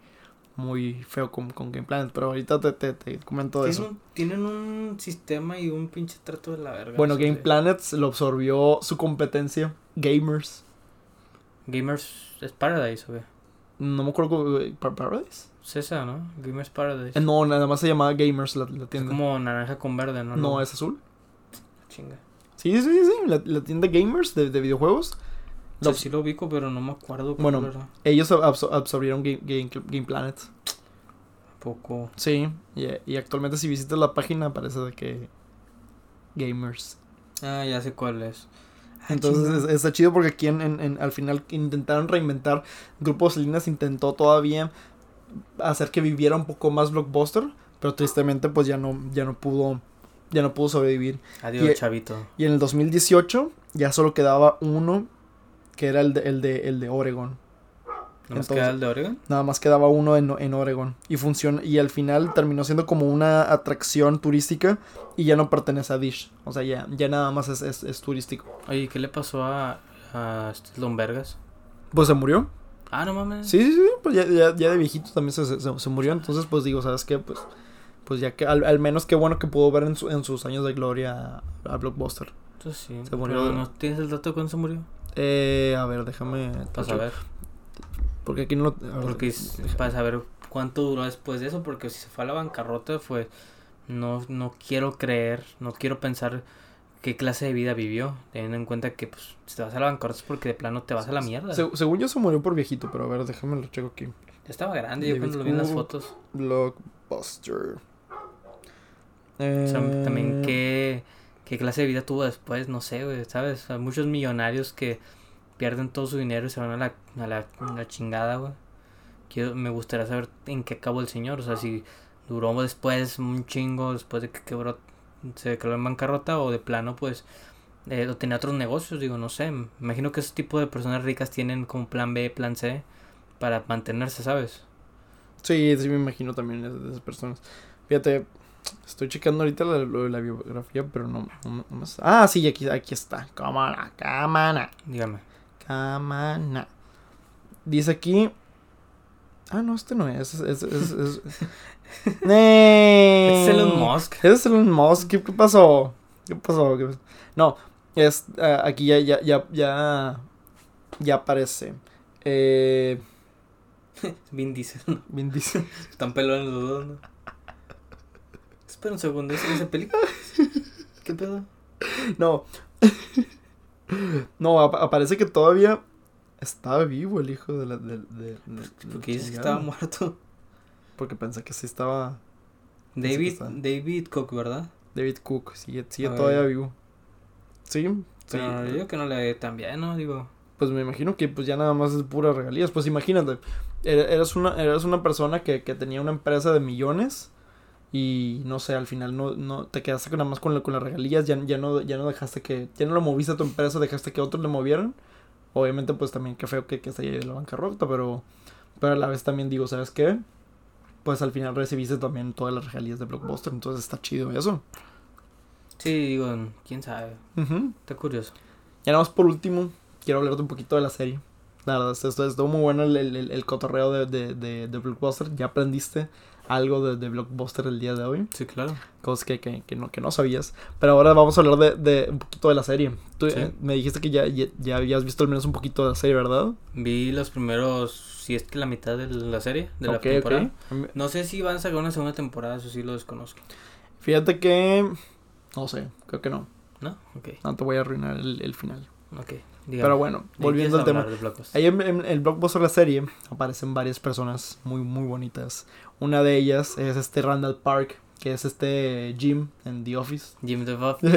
muy feo con, con Game Planet. Pero ahorita te, te, te comento de eso. un, tienen un sistema y un pinche trato de la verga. Bueno, Game de- Planet lo absorbió su competencia. Gamers. Gamers es Paradise, o qué? No me acuerdo. cómo- ¿Par- ¿Paradise? Es esa, ¿no? Gamers Paradise. Eh, no, nada más se llamaba Gamers la, la es tienda. como naranja con verde, ¿no? No, es azul. Chinga. Sí, sí, sí, sí. La, la tienda Gamers de, de videojuegos. Lo- sí lo ubico, pero no me acuerdo. Bueno. era. ellos absor- absorbieron Game, Game, Game Planet. Poco. Sí, y, y actualmente si visitas la página aparece de que Gamers. Ah, ya sé cuál es. Ah, Entonces es- está chido porque aquí en, en- en- al final intentaron reinventar. Grupo Salinas intentó todavía hacer que viviera un poco más blockbuster, pero tristemente pues ya no, ya no pudo, ya no pudo sobrevivir. Adiós, y- chavito. Y en el 2018 ya solo quedaba uno, que era el de, el de, el de Oregon. ¿No nos entonces- queda el de Oregon? Nada más quedaba uno en, en Oregon. Y funciona, y al final terminó siendo como una atracción turística y ya no pertenece a Dish. O sea, ya, ya nada más es, es, es turístico. Oye, ¿qué le pasó a, a Vergas? Pues se murió. Ah, no mames. Sí, sí, sí. Pues ya, ya, ya de viejito también se, se, se murió. Entonces, pues digo, ¿sabes qué? Pues, pues ya que al, al menos qué bueno que pudo ver en, su- en sus años de gloria a, a Blockbuster. Entonces sí. Se murió pero ¿No tienes el dato de cuándo se murió? Eh, a ver, déjame. Para saber. Porque aquí no lo. a ver, Porque es- para saber cuánto duró después de eso, porque si se fue a la bancarrota fue... No, no quiero creer, no quiero pensar qué clase de vida vivió, teniendo en cuenta que pues, si te vas a la bancarrota es porque de plano te vas a la mierda. Se- según yo se murió por viejito, pero a ver, déjame lo checo aquí. Ya estaba grande, yo cuando lo vi en las fotos. Blockbuster. O sea, Eh, también qué, qué clase de vida tuvo después, no sé, güey, ¿sabes? Hay muchos millonarios que pierden todo su dinero y se van a la, a la, chingada, güey. Quiero- me gustaría saber en qué acabó el señor, o sea, si duró después un chingo, después de que quebró, se declaró en bancarrota o de plano, pues, eh, o tenía otros negocios, digo, no sé. Me imagino que ese tipo de personas ricas tienen como plan B, plan C para mantenerse, ¿sabes? Sí, sí me imagino también de esas personas. Fíjate, Estoy checando ahorita la, lo de la biografía, pero no, no, no me sa- Ah, sí, aquí, aquí está. Cámara, cámara, Dígame. cámara. Dice aquí. Ah, no, este no es. Es. Es. Es. es... Es Elon Musk. Es Elon Musk. ¿Qué, qué pasó? ¿Qué pasó? ¿Qué pasó? No, es. ah, aquí ya, ya, ya, ya. Ya aparece. Eh. Vin Diesel. Vin Diesel. Están pelones los dos, ¿no? Espera un segundo, ¿es esa película? ¿Qué pedo? No. no, ap- aparece que todavía estaba vivo el hijo de la. De, de- de- Porque dices que estaba muerto. Porque pensé que sí estaba. David, estaba. David Cook, ¿verdad? David Cook. Sigue, sigue todavía vivo. Sí. sí. Pero yo que no le ve tan bien, ¿no? Digo, Pues me imagino que pues ya nada más es pura regalías. Pues imagínate, er- eres una, eres una persona que, que tenía una empresa de millones y no sé, al final no, no te quedaste nada más con, la- con las regalías, ya, ya no, ya no dejaste que, ya no lo moviste a tu empresa, dejaste que otros le movieran. Obviamente pues también qué feo que, que se haya ido la bancarrota, pero, pero a la vez también digo, ¿sabes qué? Pues al final recibiste también todas las regalías de Blockbuster, entonces está chido eso. sí, digo, quién sabe. Ujú. Está curioso. Ya nada más por último, quiero hablarte un poquito de la serie. La verdad, esto, estuvo muy bueno el, el, el- el cotorreo de, de, de, de Blockbuster. Ya aprendiste algo de, de Blockbuster el día de hoy. Sí, claro. Cosas que, que, que, no, que no sabías. Pero ahora vamos a hablar de, de un poquito de la serie. Tú Sí. eh, me dijiste que ya, ya, ya habías visto al menos un poquito de la serie, ¿verdad? Vi los primeros, si es que la mitad de la serie, de la Ok, temporada. ok. No sé si van a sacar una segunda temporada, eso sí lo desconozco. Fíjate que... No sé, creo que no. ¿No? Ok, No te voy a arruinar el, el final. ok. dígame. Pero bueno, ¿De qué volviendo al tema. Ahí en, en el blockbuster de la serie aparecen varias personas muy muy bonitas. Una de ellas es este Randall Park, que es este Jim en The Office. Jim the Buff, sí,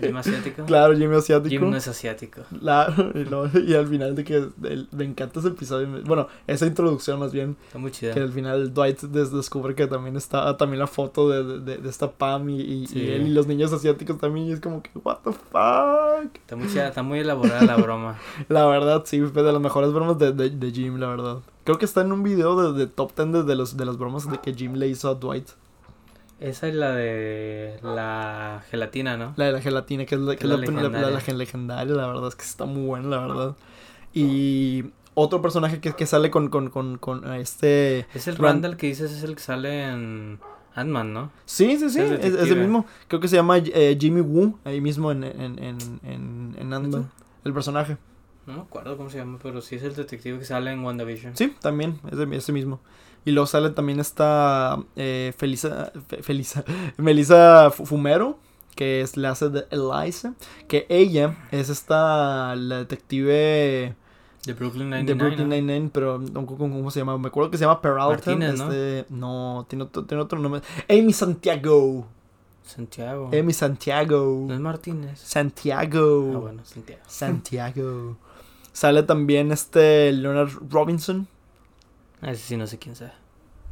Jim asiático. Claro, Jim asiático. Jim no es asiático. Claro, y, luego- y al final de que el- me encanta ese episodio. Bueno, esa introducción más bien, Está muy chida. que al final Dwight des- descubre que también está también la foto de, de- esta Pam y, y- él y los niños asiáticos también. Y es como que, what the fuck. Está muy chida, está muy elaborada la broma. La verdad, sí, fue de las mejores bromas de, de, de Jim, la verdad. Creo que está en un video de, de top 10 de, de los, de las bromas de que Jim le hizo a Dwight. Esa es la de la gelatina, ¿no? La de la gelatina, que es la, que es la legendaria. la gen- legendaria, la verdad, es que está muy buena, la verdad. Y otro personaje que, que sale con, con, con, con este... Es el Rand- Randall que dices, es el que sale en Ant-Man, ¿no? Sí, sí, sí, Es es, es el mismo. Creo que se llama eh, Jimmy Woo, ahí mismo en, en, en, en, en Ant-Man, el personaje. No me acuerdo cómo se llama, pero sí es el detective que sale en WandaVision. Sí, también, ese, ese mismo. Y luego sale también esta eh, Felisa, Fe- Felisa, Melissa Fu- Fumero, que es la hace de Eliza, que ella es esta, la detective De Brooklyn de Nine-Nine. Brooklyn ¿no? Pero no, ¿cómo, cómo se llama? Me acuerdo que se llama Peralta. Martínez, ¿no? este, ¿no? tiene otro, tiene otro nombre. Amy Santiago. Santiago. Amy Santiago. No es Martínez. Santiago. Ah, bueno, Santiago. Santiago. Sale también este Leonard Robinson, Ah, Ese sí no sé quién sea.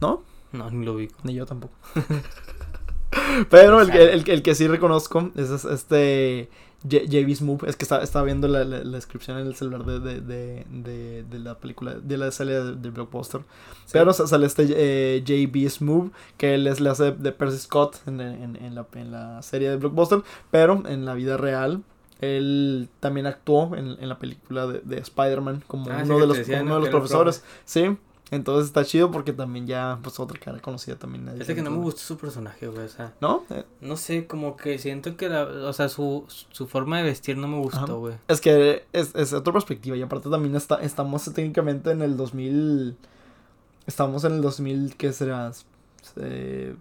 ¿no? No, ni lo ubico. Ni yo tampoco. Pero el, que- el, que- el que sí reconozco es es este J- JB Smoove. Es que estaba, estaba viendo la, la- la descripción en el celular de, de, de, de, de la película, de la serie de, de Blockbuster. Sí. Pero sa- sale este eh, JB Smoove, que él es, le hace de Percy Scott en, en, en la, en la serie de Blockbuster. Pero en la vida real, él también actuó en, en la película de, de Spider-Man como Ah, sí uno que de los, decía, uno de los profesores. Sí. Entonces está chido porque también ya, pues otra cara conocida también. nadie Fíjate que no me gustó su personaje, güey. O sea, ¿No? Eh, no sé, como que siento que la. O sea, su, su forma de vestir no me Ajá. gustó, güey. Es que es, es otra perspectiva y aparte también está, estamos técnicamente en el 2000, estamos en el 2000, ¿qué será? Eh,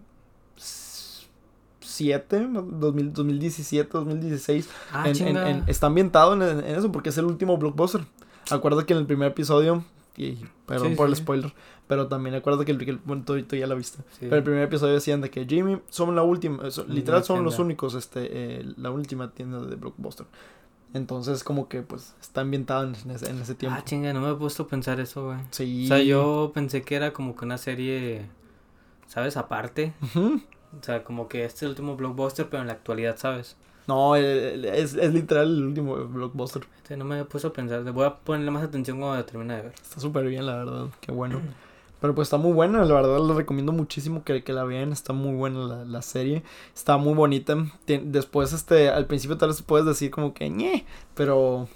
7, 2000, 2017, 2016. Ah, En- en- en- está ambientado en, eso porque es el último blockbuster. Acuérdate que en el primer episodio, y perdón Sí, por el sí. spoiler, pero también acuérdate que el, que el- bueno, tú, tú ya la viste. Sí. Pero el primer episodio decían de que Jimmy son la última, eh, son- literal son los únicos, este, eh, la última tienda de Blockbuster. Entonces como que pues está ambientado en ese, en ese tiempo. Ah, chinga, no me he puesto a pensar eso, güey. sí. O sea, yo pensé que era como que una serie, ¿sabes? Aparte. Ujú. O sea, como que este es el último blockbuster, pero en la actualidad, ¿sabes? No, es, es literal el último Blockbuster. Este, no me he puesto a pensar. Voy a ponerle más atención cuando termine de ver. Está súper bien, la verdad. Qué bueno. Pero pues está muy buena, la verdad les recomiendo muchísimo que, que la vean, está muy buena la, la serie, está muy bonita. Tien- después, este, al principio tal vez puedes decir como que ñe, pero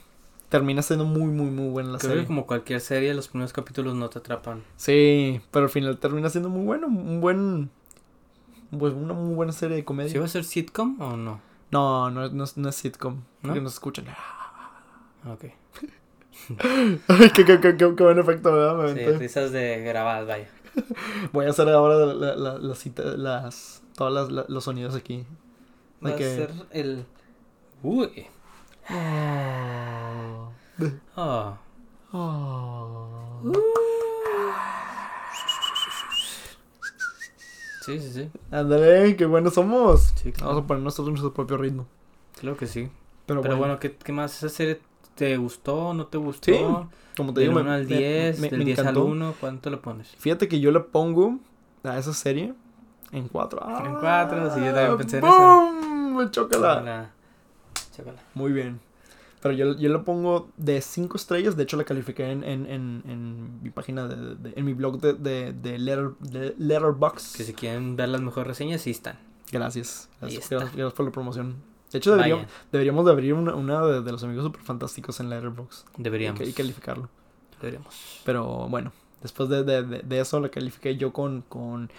termina siendo muy, muy, muy buena la Creo serie. que como cualquier serie, los primeros capítulos no te atrapan. Sí, pero al final termina siendo muy bueno, un buen, pues una muy buena serie de comedia. ¿Sí va a ser sitcom o no? No, no, es- no, no es sitcom, ¿No? porque no se escuchan. Ok. Ay, qué, qué, qué, qué- qué buen efecto, ¿verdad? Me Sí, risas de grabadas, vaya. Voy a hacer ahora la, la, la- cita- las, todas las, la- los sonidos aquí. Va a que- ser el... Uy. Oh. Oh. Sí, sí, sí. Ándale, qué buenos somos. Sí, claro. Vamos a poner nosotros nuestro propio ritmo. Creo que sí. Pero, Pero bueno, bueno, ¿qué, qué más? ¿Esa serie te gustó? ¿No te gustó? Sí, como te Del digo, 1 me- al me- 10, me- del me 10 al encantó. 1, ¿cuánto le pones? Fíjate que yo le pongo a esa serie en 4. En cuatro, sí, yo también pensé en ¡Bum! Chócala. Chócala. Chócala. Muy bien. Pero yo, yo le pongo de 5 estrellas. De hecho, la califiqué en, en, en, en mi página, de, de- en mi blog de, de, de, Letter, de Letterboxd. Que si quieren ver las mejores reseñas, sí están. Gracias. Gracias, gracias- por la promoción. De hecho, deberíamos, deberíamos de abrir una, una de, los amigos super fantásticos en Letterboxd. deberíamos. Y, y calificarlo. Deberíamos. Pero bueno, después de, de, de, de eso la califiqué yo con, con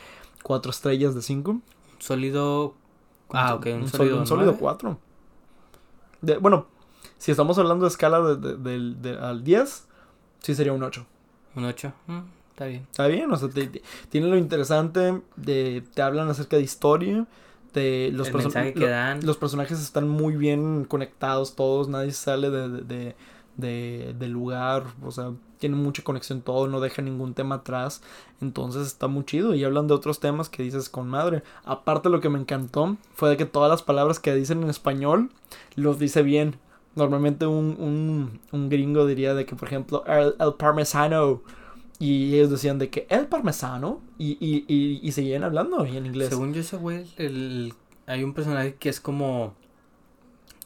4 estrellas de 5. Sólido. Ah, ok, un, un sólido. Un sólido nueve. 4. De, bueno, si estamos hablando de escala de, de- del- de- al 10, sí sería un 8. Un 8. está bien. Está bien, o sea, te- te- tiene lo interesante, de, te hablan acerca de historia, de los, perso- lo- dan. los personajes están muy bien conectados todos, nadie sale de, de, de- lugar, o sea, tienen mucha conexión todo, no deja ningún tema atrás, entonces está muy chido y hablan de otros temas que dices con madre. Aparte lo que me encantó fue de que todas las palabras que dicen en español los dice bien. Normalmente un, un, un gringo diría de que, por ejemplo, el, el parmesano. Y ellos decían de que el parmesano. Y, y, y, y seguían hablando en inglés. Según yo, ese güey, el, hay un personaje que es como.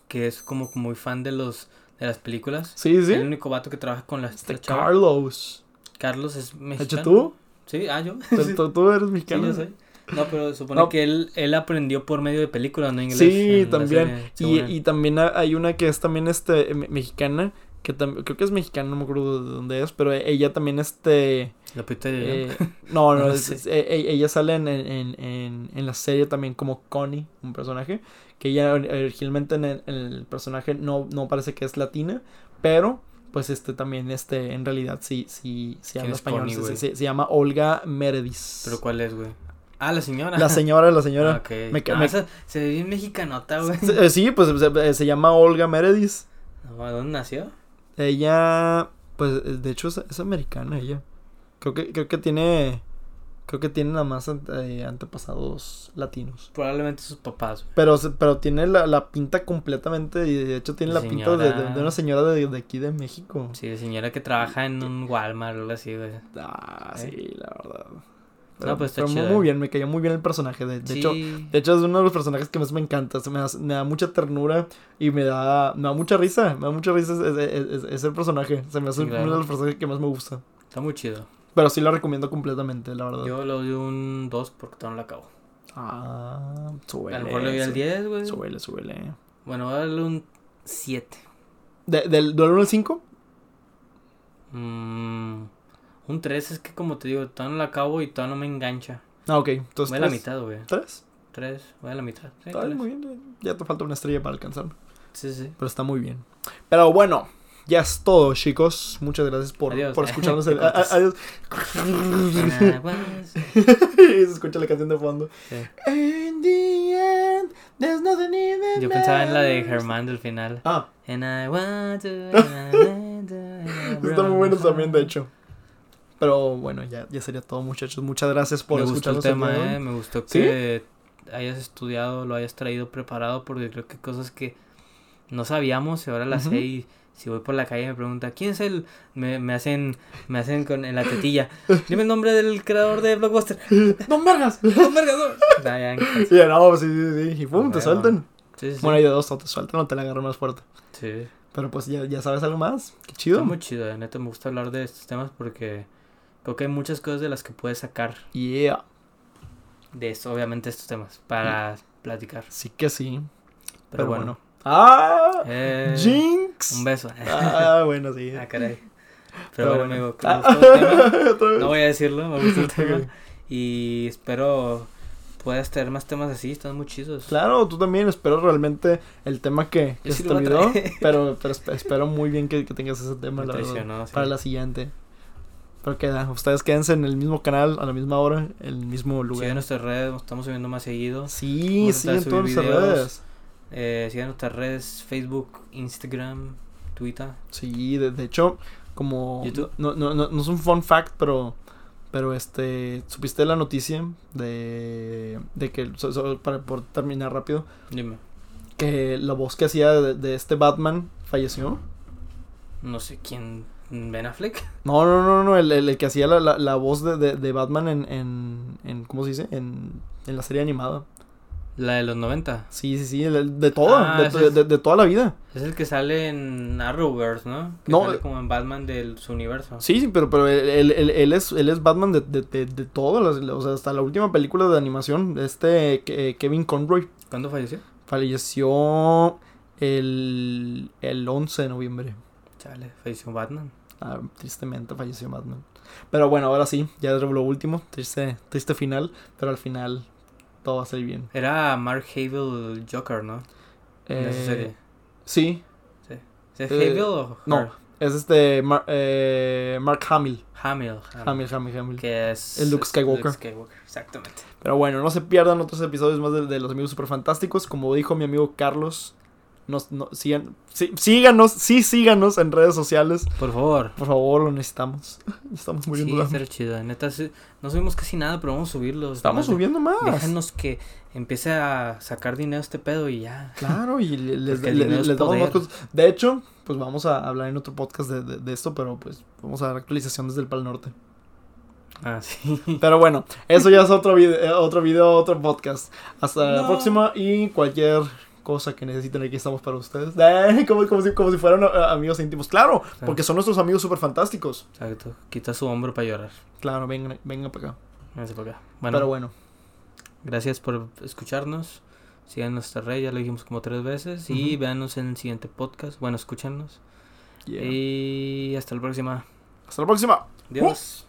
Que es como muy fan de los de las películas. Sí, sí. El único vato que trabaja con las Este. Carlos. Carlos es ¿De mexicano. hecho tú? Sí, ah, yo. ¿Tú, sí, tú- eres sí, mexicano? yo soy. No, pero supone No. que él, él aprendió por medio de películas, no inglés. Sí, la también. serie, Y, y también ha- hay una que es también este me- mexicana. Que creo que es mexicana, no me acuerdo de dónde es. Pero ella también este... Lupita Nyong'o. eh, no, no, No es- eh, eh, ella sale en, en, en, en la serie también como Connie, un personaje. Que ella originalmente en el, personaje no, no parece que es latina. Pero, pues este también, este, en realidad sí, sí, sí ¿Quién habla es español. Connie, se, se- se llama Olga Meredith. ¿Pero cuál es, güey? Ah, la señora. La señora, la señora. Ah. Me ca- Ah, me- esa se ve bien mexicanota, güey. Se- eh, Sí, pues se, se llama Olga Meredith. No, ¿Dónde nació? Ella, pues eh, de hecho es, es americana ella. Creo que, creo que tiene, creo que tiene nada más ante- eh, antepasados latinos. Probablemente sus papás, güey. Pero, pero tiene la, la pinta completamente y de hecho tiene la pinta de, de- una señora de, de aquí de México. Sí, de señora que trabaja en un Walmart o algo así, güey. Ah, ¿Eh? sí, la verdad. No, pues está pero muy- chido, muy eh. bien, me cayó muy bien el personaje. De, de sí. hecho, De hecho, es uno de los personajes que más me encanta. Se me, da, me da mucha ternura y me da, me da mucha risa. Me da mucha risa ese, ese- ese- ese personaje. Se me hace claro. uno de los personajes que más me gusta. Está muy chido. Pero sí lo recomiendo completamente, la verdad. Yo le doy un 2 porque todavía no la acabo. Ah, súbele. A lo mejor le doy al 10, güey. Súbele, súbele. Bueno, voy a darle un 7. ¿De- ¿Del, del 1 al 5? Mm, un 3 es que, como te digo, todavía no la acabo y todavía no me engancha. Ah, ok. Entonces, Voy a la tres. mitad, güey. ¿Tres? 3, voy a la mitad. Sí, Está tres. muy bien. Ya te falta una estrella para alcanzarme. Sí, sí. Pero está muy bien. Pero bueno, ya es todo, chicos. Muchas gracias por, Adiós. por escucharnos. El- a- adiós. Y se escucha la canción de fondo. sí. In the end, there's nothing even Yo pensaba en la de. Germán del final. Ah, And I want to, and I want to, está muy bueno también, de hecho. Pero bueno, ya, ya sería todo, muchachos. Muchas gracias por me gustó el tema, eh. Me gustó ¿Sí? que hayas estudiado, lo hayas traído preparado, porque creo que cosas que no sabíamos y ahora las Ujú. sé y si voy por la calle y me pregunta quién es el me, me hacen me hacen con en la tetilla dime el nombre del creador de Blockbuster ¡No! ¡No, verga, no! Ya, ya, Sí, no, sí, sí, sí. Y pum, te Bueno. sueltan. sí, sí, Bueno, hay de dos, o te sueltan o te la agarran más fuerte. sí. Pero pues ya, ya sabes algo más. Qué chido. Está muy chido, eh, neta me gusta hablar de estos temas porque Creo que hay muchas cosas de las que puedes sacar Yeah. de esto, obviamente estos temas, para platicar. Sí que sí. Pero, Pero, bueno. bueno. ¡Ah! Eh, ¡Jinx! Un beso. Ah, bueno, sí. Ah, caray. Pero, bueno, amigo, Ah, el tema. No voy a decirlo, me gustó el tema. Y espero puedas tener más temas así, están muy chidos. Claro, tú también. Espero realmente el tema que, se te olvidó. Pero, pero esp- espero muy bien que, que tengas ese tema Me la verdad, sí. para la siguiente. Pero queda, ustedes quédense en el mismo canal, a la misma hora, en el mismo Sigan lugar. nuestras redes, estamos subiendo más seguido. Sí, de todas nuestras redes. Eh, sigan nuestras redes, Facebook, Instagram, Twitter. Sí, de, de hecho, como... YouTube. No, no, no, no es un fun fact, pero... Pero este... ¿Supiste la noticia de... De que... so- so- para por terminar rápido. Dime. Que la voz que hacía de, de este Batman falleció. No sé quién. Ben Affleck. No, no, no, no. El, el- el que hacía la, la, la voz de, de, de Batman en, en, en... ¿Cómo se dice? En, en la serie animada. La de los 90. Sí, sí, sí. el- de toda. Ah, de, de- de- de toda la vida. Es el que sale en Arrowverse, ¿no? Que No, sale eh, como en Batman de su universo. Sí, sí, pero, pero él, él- él- es, él es Batman de, de, de, de todo, o sea, hasta la última película de animación, este que- Kevin Conroy ¿Cuándo falleció? falleció el, el 11 de noviembre. Chale, falleció Batman. Ah, tristemente falleció Batman. Pero bueno, ahora sí, ya es lo último, triste, triste final, pero al final todo va a salir bien. Era Mark Hamill Joker, ¿no? En esa Eh, serie. Sí, ¿Es eh, Hamill o no. Her? es este Mar- eh, Mark Hamill. Hamill. Hamill, Hamill, Hamill. Que es... El Luke Skywalker. Luke Skywalker, exactamente. Pero bueno, no se pierdan otros episodios más de, de los amigos super fantásticos. Como dijo mi amigo Carlos, nos, no, sigan, sí, síganos, sí síganos en redes sociales. Por favor. Por favor, lo necesitamos. Estamos Sí, muriendo de hambre. será chido. Neta, sí, no subimos casi nada, pero vamos a subirlos. Estamos de- subiendo más. Déjanos que empiece a sacar dinero este pedo y ya. Claro, y le- les, le- dinero les es damos más cosas. De hecho, pues vamos a hablar en otro podcast de, de- de esto, pero pues vamos a dar actualización desde el Pal Norte. Ah, sí. Pero bueno, eso ya es otro video, otro video, otro podcast. Hasta la próxima y cualquier cosa que necesiten aquí estamos para ustedes. Como, como si, como si fueran eh, amigos íntimos. Claro, porque son nuestros amigos súper fantásticos. Exacto. Quita su hombro para llorar. Claro, vengan, vengan para acá. Vénganse para acá. Bueno, Pero bueno, gracias por escucharnos. Sigan nuestra red, ya lo dijimos como tres veces. Y véanos en el siguiente podcast. Bueno, escúchanos. yeah. Y hasta la próxima. hasta la próxima. Adiós.